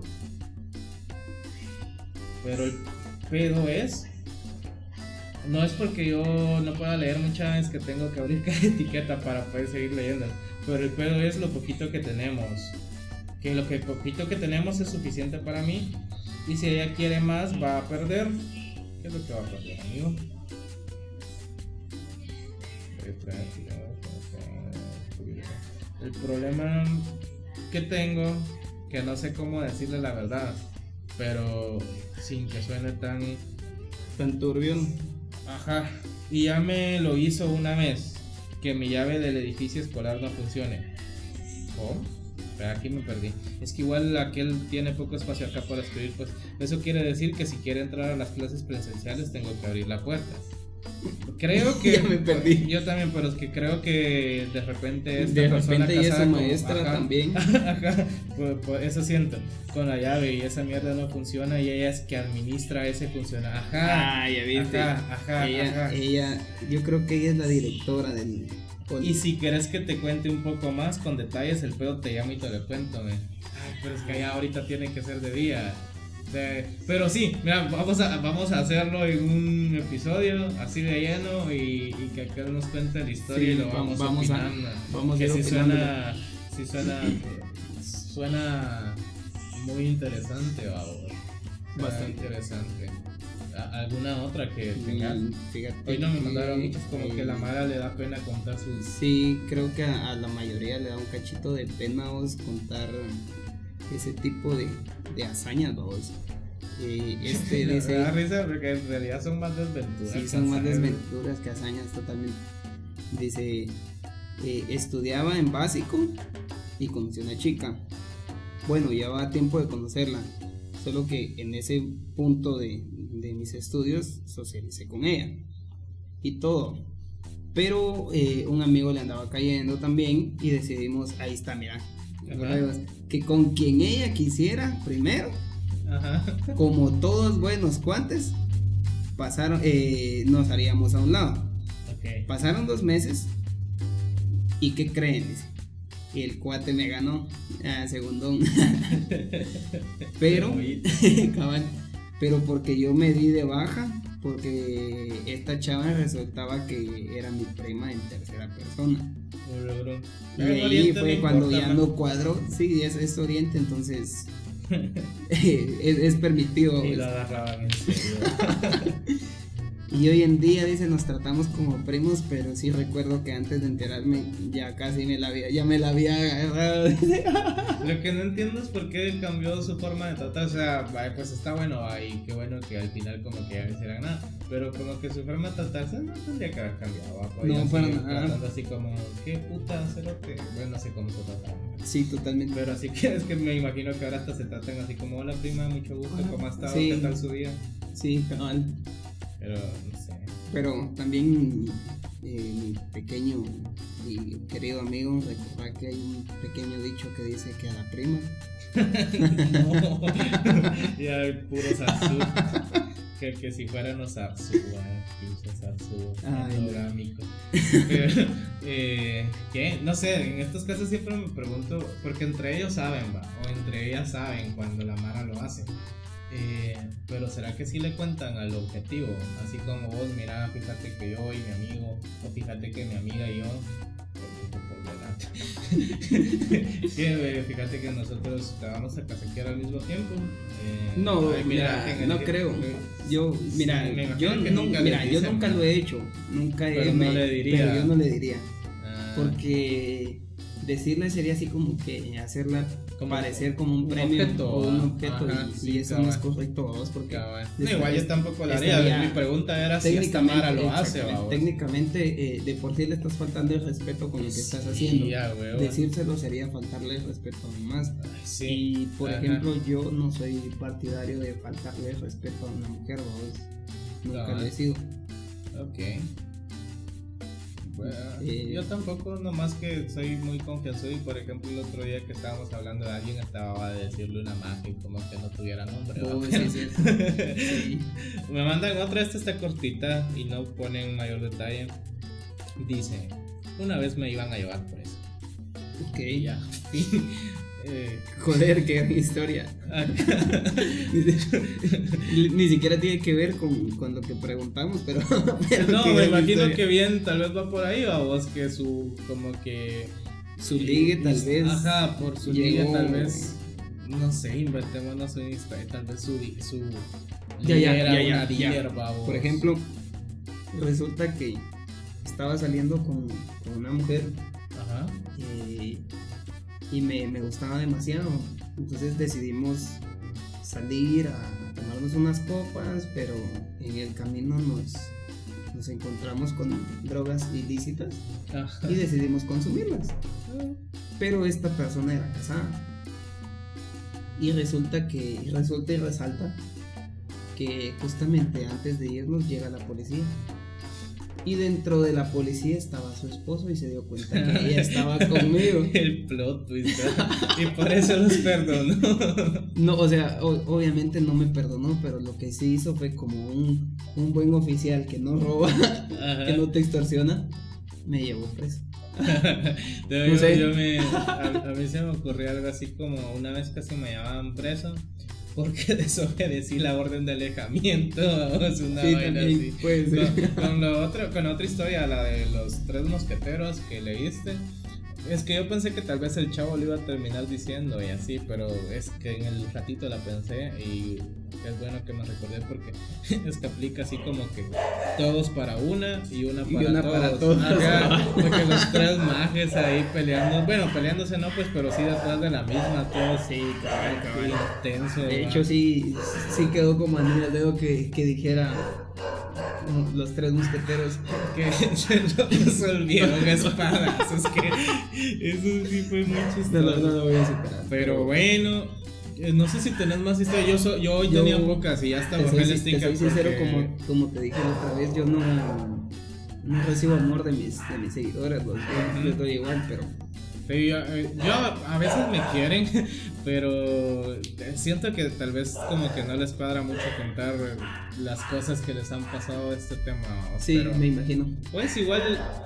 Pero el pedo es. No es porque yo no pueda leer muchas que tengo que abrir cada etiqueta para poder seguir leyendo. Pero el pedo es lo poquito que tenemos. Que lo que poquito que tenemos es suficiente para mí. Y si ella quiere más, va a perder. ¿Qué es lo que va a perder, amigo? El problema que tengo, que no sé cómo decirle la verdad, pero sin que suene tan... Turbio. Ajá. Y ya me lo hizo una vez, que mi llave del edificio escolar no funcione. ¿Cómo? Aquí me perdí. Es que igual aquel tiene poco espacio acá para escribir, pues eso quiere decir que si quiere entrar a las clases presenciales tengo que abrir la puerta. Creo que Ya me perdí. Yo también, pero es que creo que de repente esta De persona repente ella es su maestra ajá, también. Ajá, pues, pues, eso siento. Con la llave y esa mierda no funciona y ella es que administra ese funciona. Ajá. Ah, ya viste. Ajá, ajá, ella, ajá. ella, yo creo que ella es la directora del. Y si quieres que te cuente un poco más con detalles, el pedo te llamo y te lo cuento, me. Ay, pero es que ya ahorita tiene que ser de día. De- Pero sí, mira, vamos a, vamos a hacerlo en un episodio así de lleno y, y que aquel nos cuente la historia Sí, y lo va- vamos, vamos a- vamos a que sí opinándolo. suena, sí suena, suena muy interesante. Suena Bastante. interesante. ¿A- ¿Alguna otra que? Mm, Fíjate. Hoy no me mandaron muchos, como que la eh, Mara le da pena contar sus. Sí, creo que a, a la mayoría le da un cachito de pena vos contar ese tipo de, de hazañas vos. Eh, este Me dice. da risa porque en realidad son más desventuras. Sí, son más desventuras que hazañas totalmente. Dice, eh, estudiaba en básico y conocí una chica. Bueno, ya va tiempo de conocerla. Solo que en ese punto de, de mis estudios socialicé con ella. Y todo. Pero eh, un amigo le andaba cayendo también y decidimos, ahí está, mira. Que con quien ella quisiera primero Ajá. como todos buenos cuantes, pasaron, eh, nos haríamos a un lado. Pasaron dos meses y ¿qué creen? Dice, el cuate me ganó a segundón. pero, cabal, pero porque yo me di de baja, porque esta chava resultaba que era mi prima en tercera persona. Y ahí fue cuando importa, ya no cuadró. Sí, es, es Oriente, entonces es, es permitido. Y pues. lo agarraban en serio. Y hoy en día, dice, nos tratamos como primos, pero sí recuerdo que antes de enterarme ya casi me la había, ya me la había agarrado. Lo que no entiendo es por qué cambió su forma de tratar. O sea, vaya, pues está bueno ahí, qué bueno que al final como que ya no hicieran nada. Pero como que su forma de tratarse no tendría que haber cambiado. No, para nada. así como, qué puta cerote. Bueno, no sé cómo se trataban. Sí, totalmente. Pero así que es que me imagino que ahora hasta se tratan así como, hola prima, mucho gusto. ¿cómo has estado? Sí. ¿Qué tal su día? Sí, cabal. Pero no sé. Pero también eh, mi pequeño y querido amigo, recordar que hay un pequeño dicho que dice que a la prima no. ya puro Sarsu. Que, que si Sarsu, que usa Sarsu no. orgánico. Pero, eh, ¿Qué? No sé, en estos casos siempre me pregunto, porque entre ellos saben, va, o entre ellas saben cuando la Mara lo hace. Eh, pero será que sí le cuentan al objetivo, así como vos, mira, fíjate que yo y mi amigo, o fíjate que mi amiga y yo, por, por delante, que, fíjate que nosotros te vamos a casaquear al mismo tiempo. eh, No, ay, mira, no creo. que- Yo, mira, Sí, yo, no- nunca mira, yo nunca lo he hecho. Nunca he, Pero no le diría. Pero yo no le diría. ah, Porque decirle sería así como que hacerla parecer como un un premio objeto, o un objeto ajá, y, sí, y eso no es correcto vos porque. No, igual yo tampoco lo haría. estaría Mi pregunta era si esta Mara lo hace, exactamente, ¿va, técnicamente eh, de por sí le estás faltando el respeto con lo que estás haciendo. Sí, ya. Decírselo sería faltarle el respeto aún más. Ay, sí. Y por Ajá. ejemplo, yo no soy partidario de faltarle el respeto a una mujer, vos. Nunca lo he sido. Ok. Bueno, yo tampoco, nomás que soy muy confianzudo y por ejemplo el otro día que estábamos hablando de alguien estaba a decirle una magia y como que no tuviera nombre. ¿va? Uy, sí, sí, sí. Me mandan otra, esta está cortita y no ponen mayor detalle. Dice, una vez me iban a llevar por eso. Ok. Y ya. Eh, Joder, qué historia. ni, siquiera tiene que ver con, con lo que preguntamos, pero. pero no, me imagino historia. que bien, tal vez va por ahí, a vos que su, como que Su ligue, tal Y- vez. Ajá, por su llegó- ligue, tal vez. No sé, inventémonos una historia. Tal vez su. su Ya, ya, era ya, ya, una babos. Por ejemplo, resulta que estaba saliendo con, con una mujer Ajá. eh, y me, me gustaba demasiado. Entonces decidimos salir a tomarnos unas copas, pero en el camino nos, nos encontramos con drogas ilícitas Ajá. y decidimos consumirlas. Pero esta persona era casada. Y resulta que, y resulta y resalta que justamente antes de irnos llega la policía. Y dentro de la policía estaba su esposo y se dio cuenta que ella estaba conmigo. El plot twist. y por eso los perdonó. No, o sea, o- obviamente no me perdonó, pero lo que sí hizo fue como un, un buen oficial que no roba, Ajá. que no te extorsiona, me llevó preso. Yo, No sé. yo me, a, a mí se me ocurrió algo así como una vez casi me llevaban preso porque desobedecí la orden de alejamiento. Es una Sí, vaina así. puede ser. Con, con lo otro, con otra historia, la de los tres mosqueteros que leíste. Es que yo pensé que tal vez el chavo lo iba a terminar diciendo y así, pero es que en el ratito la pensé y es bueno que me recordé porque es que aplica así como que todos para una y una Y para una todos. para todos. Porque los tres majes ahí peleando, bueno, peleándose no, pues, pero sí detrás de la misma, todos Sí, cabal, cabal. intenso. De hecho, sí, sí quedó como anillo al dedo que, que dijera los tres mosqueteros. que se lo resolvieron a espadazos. Que eso sí fue muy chistoso. no lo voy a superar. Pero bueno, no sé si tenés más historias. Yo, so- yo hoy Yo- tenía pocas y ya hasta bajé el sticker. soy sincero, porque- como, como te dije la otra vez, yo no, no recibo amor de mis, de mis seguidores, los, yo les doy igual, pero Sí, yo, eh, yo a veces me quieren, pero siento que tal vez como que no les cuadra mucho contar las cosas que les han pasado este tema. sí, pero- me imagino. Pues igual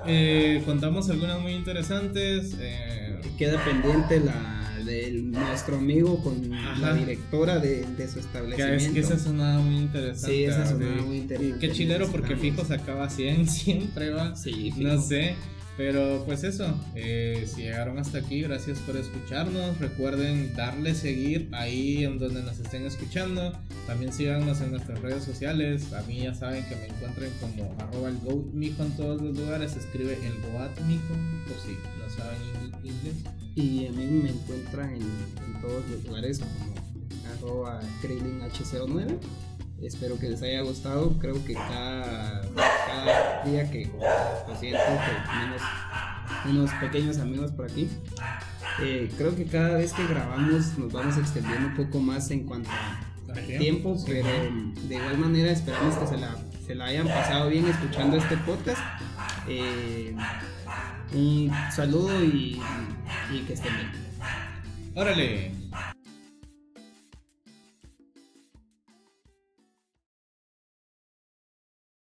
eh, contamos algunas muy interesantes. eh, Queda pendiente la de nuestro amigo con Ajá. la directora de, de su establecimiento. es que esa sonaba muy interesante. Sí, esa sonaba muy interesante. Qué chilero porque fijo sacaba 100 siempre va. Sí, fijo. No sé, pero pues eso, eh, si llegaron hasta aquí, gracias por escucharnos. Recuerden darle seguir ahí en donde nos estén escuchando. También síganos en nuestras redes sociales. A mí ya saben que me encuentran como arroba el goatmijo en todos los lugares. Se escribe el goatmijo, por si no saben in- inglés. Y a mí me encuentran en, en todos los lugares como arroba KrilinH09. Espero que les haya gustado. Creo que cada, cada día que lo siento que tenemos unos pequeños amigos por aquí. eh, creo que cada vez que grabamos nos vamos extendiendo un poco más en cuanto a tiempo, pero de igual manera esperamos que se la, se la hayan pasado bien escuchando este podcast. Eh, un saludo y, que estén bien. Órale.